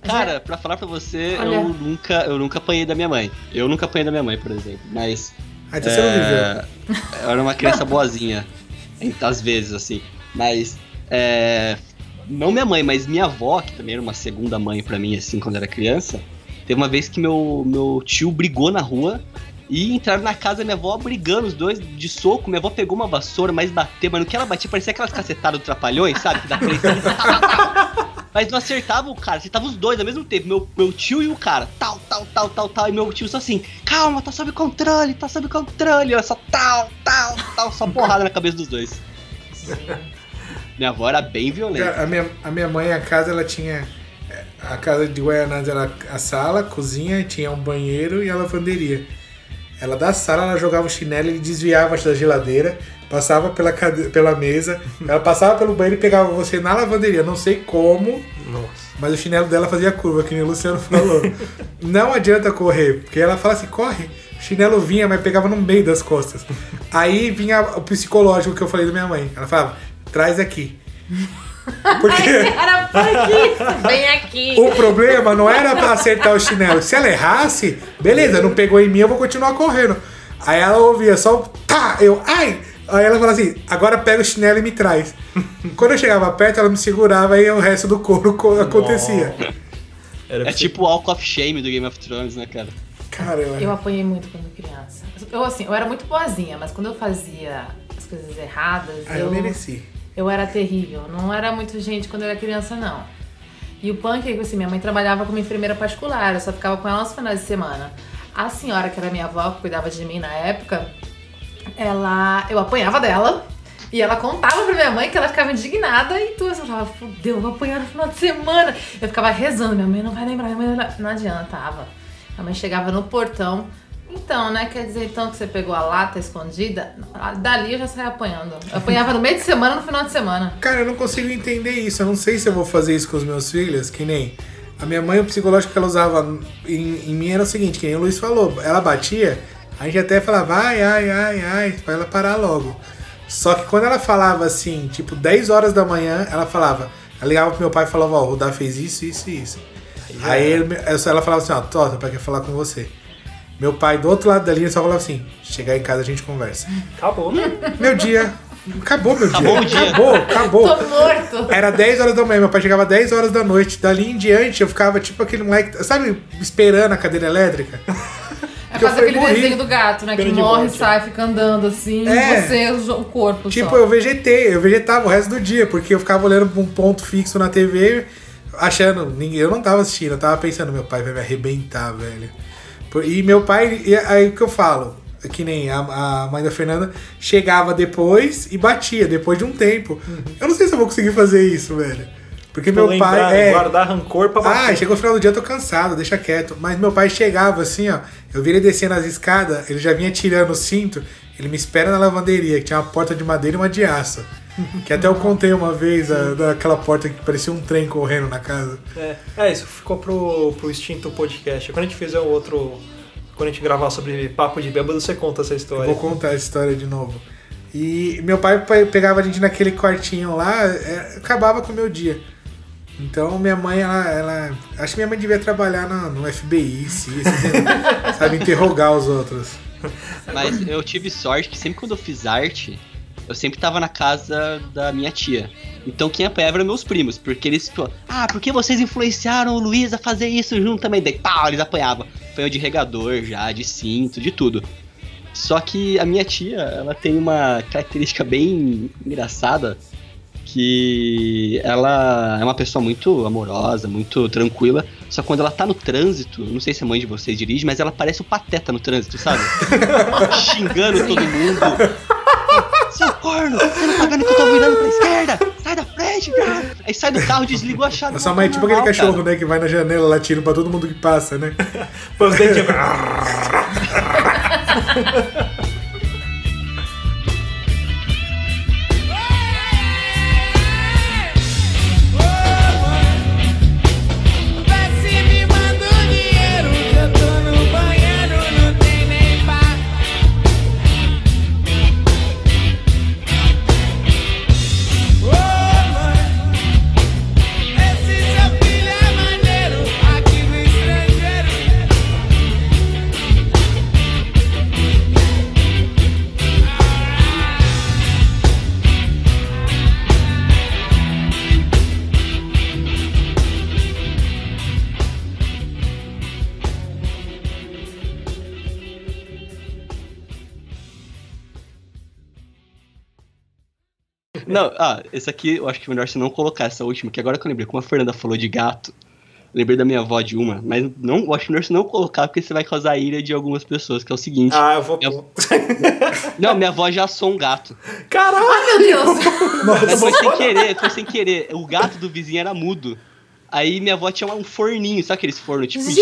Cara, pra falar pra você, Olha. eu nunca, eu nunca apanhei da minha mãe. Eu nunca apanhei da minha mãe, por exemplo. Mas. Ah, então você não viveu. é, Eu era uma criança boazinha. Às vezes, assim. Mas. é, Não minha mãe, mas minha avó, que também era uma segunda mãe pra mim, assim, quando era criança. Teve uma vez que meu, meu tio brigou na rua. E entraram na casa da minha avó brigando, os dois de soco. Minha avó pegou uma vassoura, mas bateu, mas no que ela batia parecia aquelas cacetadas do trapalhões, sabe? Que dá três. Mas não acertava o cara, acertava os dois ao mesmo tempo, meu, meu tio e o cara. Tal, tal, tal, tal, tal. E meu tio só assim, calma, tá sob controle, tá sob controle. Olha só, tal, tal, tal, só porrada na cabeça dos dois. Minha avó era bem violenta. A, minha, a minha mãe, a casa, ela tinha. A casa de Guaianazes era a sala, a cozinha, tinha um banheiro e a lavanderia. Ela da sala, ela jogava o chinelo e desviava da geladeira, passava pela, cade... pela mesa, ela passava pelo banheiro e pegava você na lavanderia. Não sei como, Nossa. mas o chinelo dela fazia curva, que nem o Luciano falou. Não adianta correr, porque ela fala assim, corre. O chinelo vinha, mas pegava no meio das costas. Aí vinha o psicológico que eu falei da minha mãe. Ela falava, traz aqui. Porque Era por aqui, vem aqui. o problema não era pra acertar o chinelo. Se ela errasse, beleza, não pegou em mim, eu vou continuar correndo. Aí ela ouvia só, tá, eu, ai. Aí ela falava assim, agora pega o chinelo e me traz. Quando eu chegava perto, ela me segurava e o resto do couro co- acontecia. Era É tipo o Walk of Shame do Game of Thrones, né, cara? Cara, eu, Eu apanhei muito quando criança. Eu, assim, eu era muito boazinha, mas quando eu fazia as coisas erradas, ah, eu mereci. Eu era terrível. Não era muito gente quando eu era criança, não. E o punk, assim, minha mãe trabalhava como enfermeira particular, eu só ficava com ela nos finais de semana. A senhora, que era minha avó, que cuidava de mim na época, ela. Eu apanhava dela. E ela contava pra minha mãe que ela ficava indignada e tudo. Eu falava, fudeu, eu vou apanhar no final de semana. Eu ficava rezando, minha mãe não vai lembrar, minha mãe não adiantava. A mãe chegava no portão. Então, né? Quer dizer então que você pegou a lata escondida? Dali eu já saía apanhando. Eu apanhava no meio de semana no final de semana. Cara, eu não consigo entender isso. Eu não sei se eu vou fazer isso com os meus filhos, que nem. A minha mãe, o psicológico que ela usava em, em mim era o seguinte, que nem o Luiz falou, ela batia, a gente até falava, ai, ai, ai, ai, pra ela parar logo. Só que quando ela falava assim, tipo, 10 horas da manhã, ela falava, ela ligava pro meu pai e falava, ó, o Rudá fez isso, isso e isso. Aí ele- ela falava assim, ó, Tota, pra quer falar com você. Meu pai, do outro lado da linha, só falava assim, chegar em casa a gente conversa. Acabou. Meu dia, acabou meu Acabou dia. o dia. Acabou, acabou. Tô morto. Era 10 horas da manhã, meu pai chegava 10 horas da noite. Dali em diante eu ficava tipo aquele moleque, sabe, esperando a cadeira elétrica? É quase aquele morrer. desenho do gato, né? Que morre, morte, sai, fica andando assim, É. e você usa o corpo Tipo, só. eu vegetei, eu vegetava o resto do dia, porque eu ficava olhando pra um ponto fixo na TV, achando, ninguém, eu não tava assistindo, eu tava pensando, meu pai vai me arrebentar, velho. E meu pai, e aí o que eu falo? Que nem a, a mãe da Fernanda chegava depois e batia, depois de um tempo. Eu não sei se eu vou conseguir fazer isso, velho. Porque meu Lembrar, pai. É, guardar rancor pra Ah, bater. chegou no final do dia, eu tô cansado, deixa quieto. Mas meu pai chegava assim, ó. Eu vi ele descendo as escadas, ele já vinha tirando o cinto. Ele me espera na lavanderia, que tinha uma porta de madeira e uma de aço. Que até eu contei uma vez a- daquela porta que parecia um trem correndo na casa. É, é, isso ficou pro, pro extinto podcast. Quando a gente fizer o outro. Quando a gente gravar sobre papo de bêbado, você conta essa Eu história. vou contar a história de novo. E meu pai pe- pegava a gente naquele quartinho lá, é, acabava com o meu dia. Então minha mãe, ela, ela- Acho que minha mãe devia trabalhar no, no FBI, se, se- sabe, interrogar os outros. Mas eu tive sorte que sempre quando eu fiz arte, eu sempre tava na casa da minha tia. Então quem apanhava eram meus primos, porque eles, tipo, ah, por que vocês influenciaram o Luiz a fazer isso junto também? Daí, pau, eles apanhavam. Apanhou de regador já, de cinto, de tudo. Só que a minha tia, ela tem uma característica bem engraçada, que ela é uma pessoa muito amorosa, muito tranquila. Só quando ela tá no trânsito, não sei se a mãe de vocês dirige, mas ela parece o pateta no trânsito, sabe? Xingando todo mundo. Seu corno, você não tá vendo que eu tô virando pra esquerda? Sai da frente, cara! Aí sai do carro, desliga a chave. Essa mãe é tipo aquele cachorro, né? Que vai na janela lá tira pra todo mundo que passa, né? Põe os dentinhos. Não, ah, esse aqui eu acho que é melhor você não colocar essa última, que agora que eu lembrei, como a Fernanda falou de gato, lembrei da minha avó de uma, mas não, eu acho melhor você não colocar, porque você vai causar a ira de algumas pessoas, que é o seguinte. Ah, eu vou. Minha- Não, minha avó já assou um gato. Caralho! Ai, meu Deus! Mas foi sem querer, foi sem querer. O gato do vizinho era mudo. Aí minha avó tinha um forninho, sabe aqueles fornos tipo de,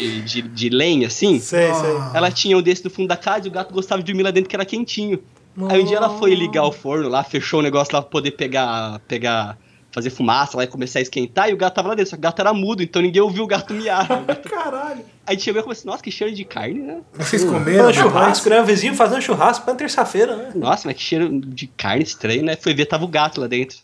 de, de, de lenha, assim? Sei, sei. Ela tinha um desse no fundo da casa e o gato gostava de dormir lá dentro que era quentinho. Aí um dia ela foi ligar o forno lá, fechou o negócio lá pra poder pegar, pegar, fazer fumaça lá e começar a esquentar, e o gato tava lá dentro, só que o gato era mudo, então ninguém ouviu o gato miar. Caralho. Aí chegou e falou assim, nossa, que cheiro de carne, né? Vocês comeram? Fazendo churrasco, né? O vizinho fazendo churrasco pra terça-feira, né? Nossa, mas que cheiro de carne estranho, né? Foi ver, tava o gato lá dentro.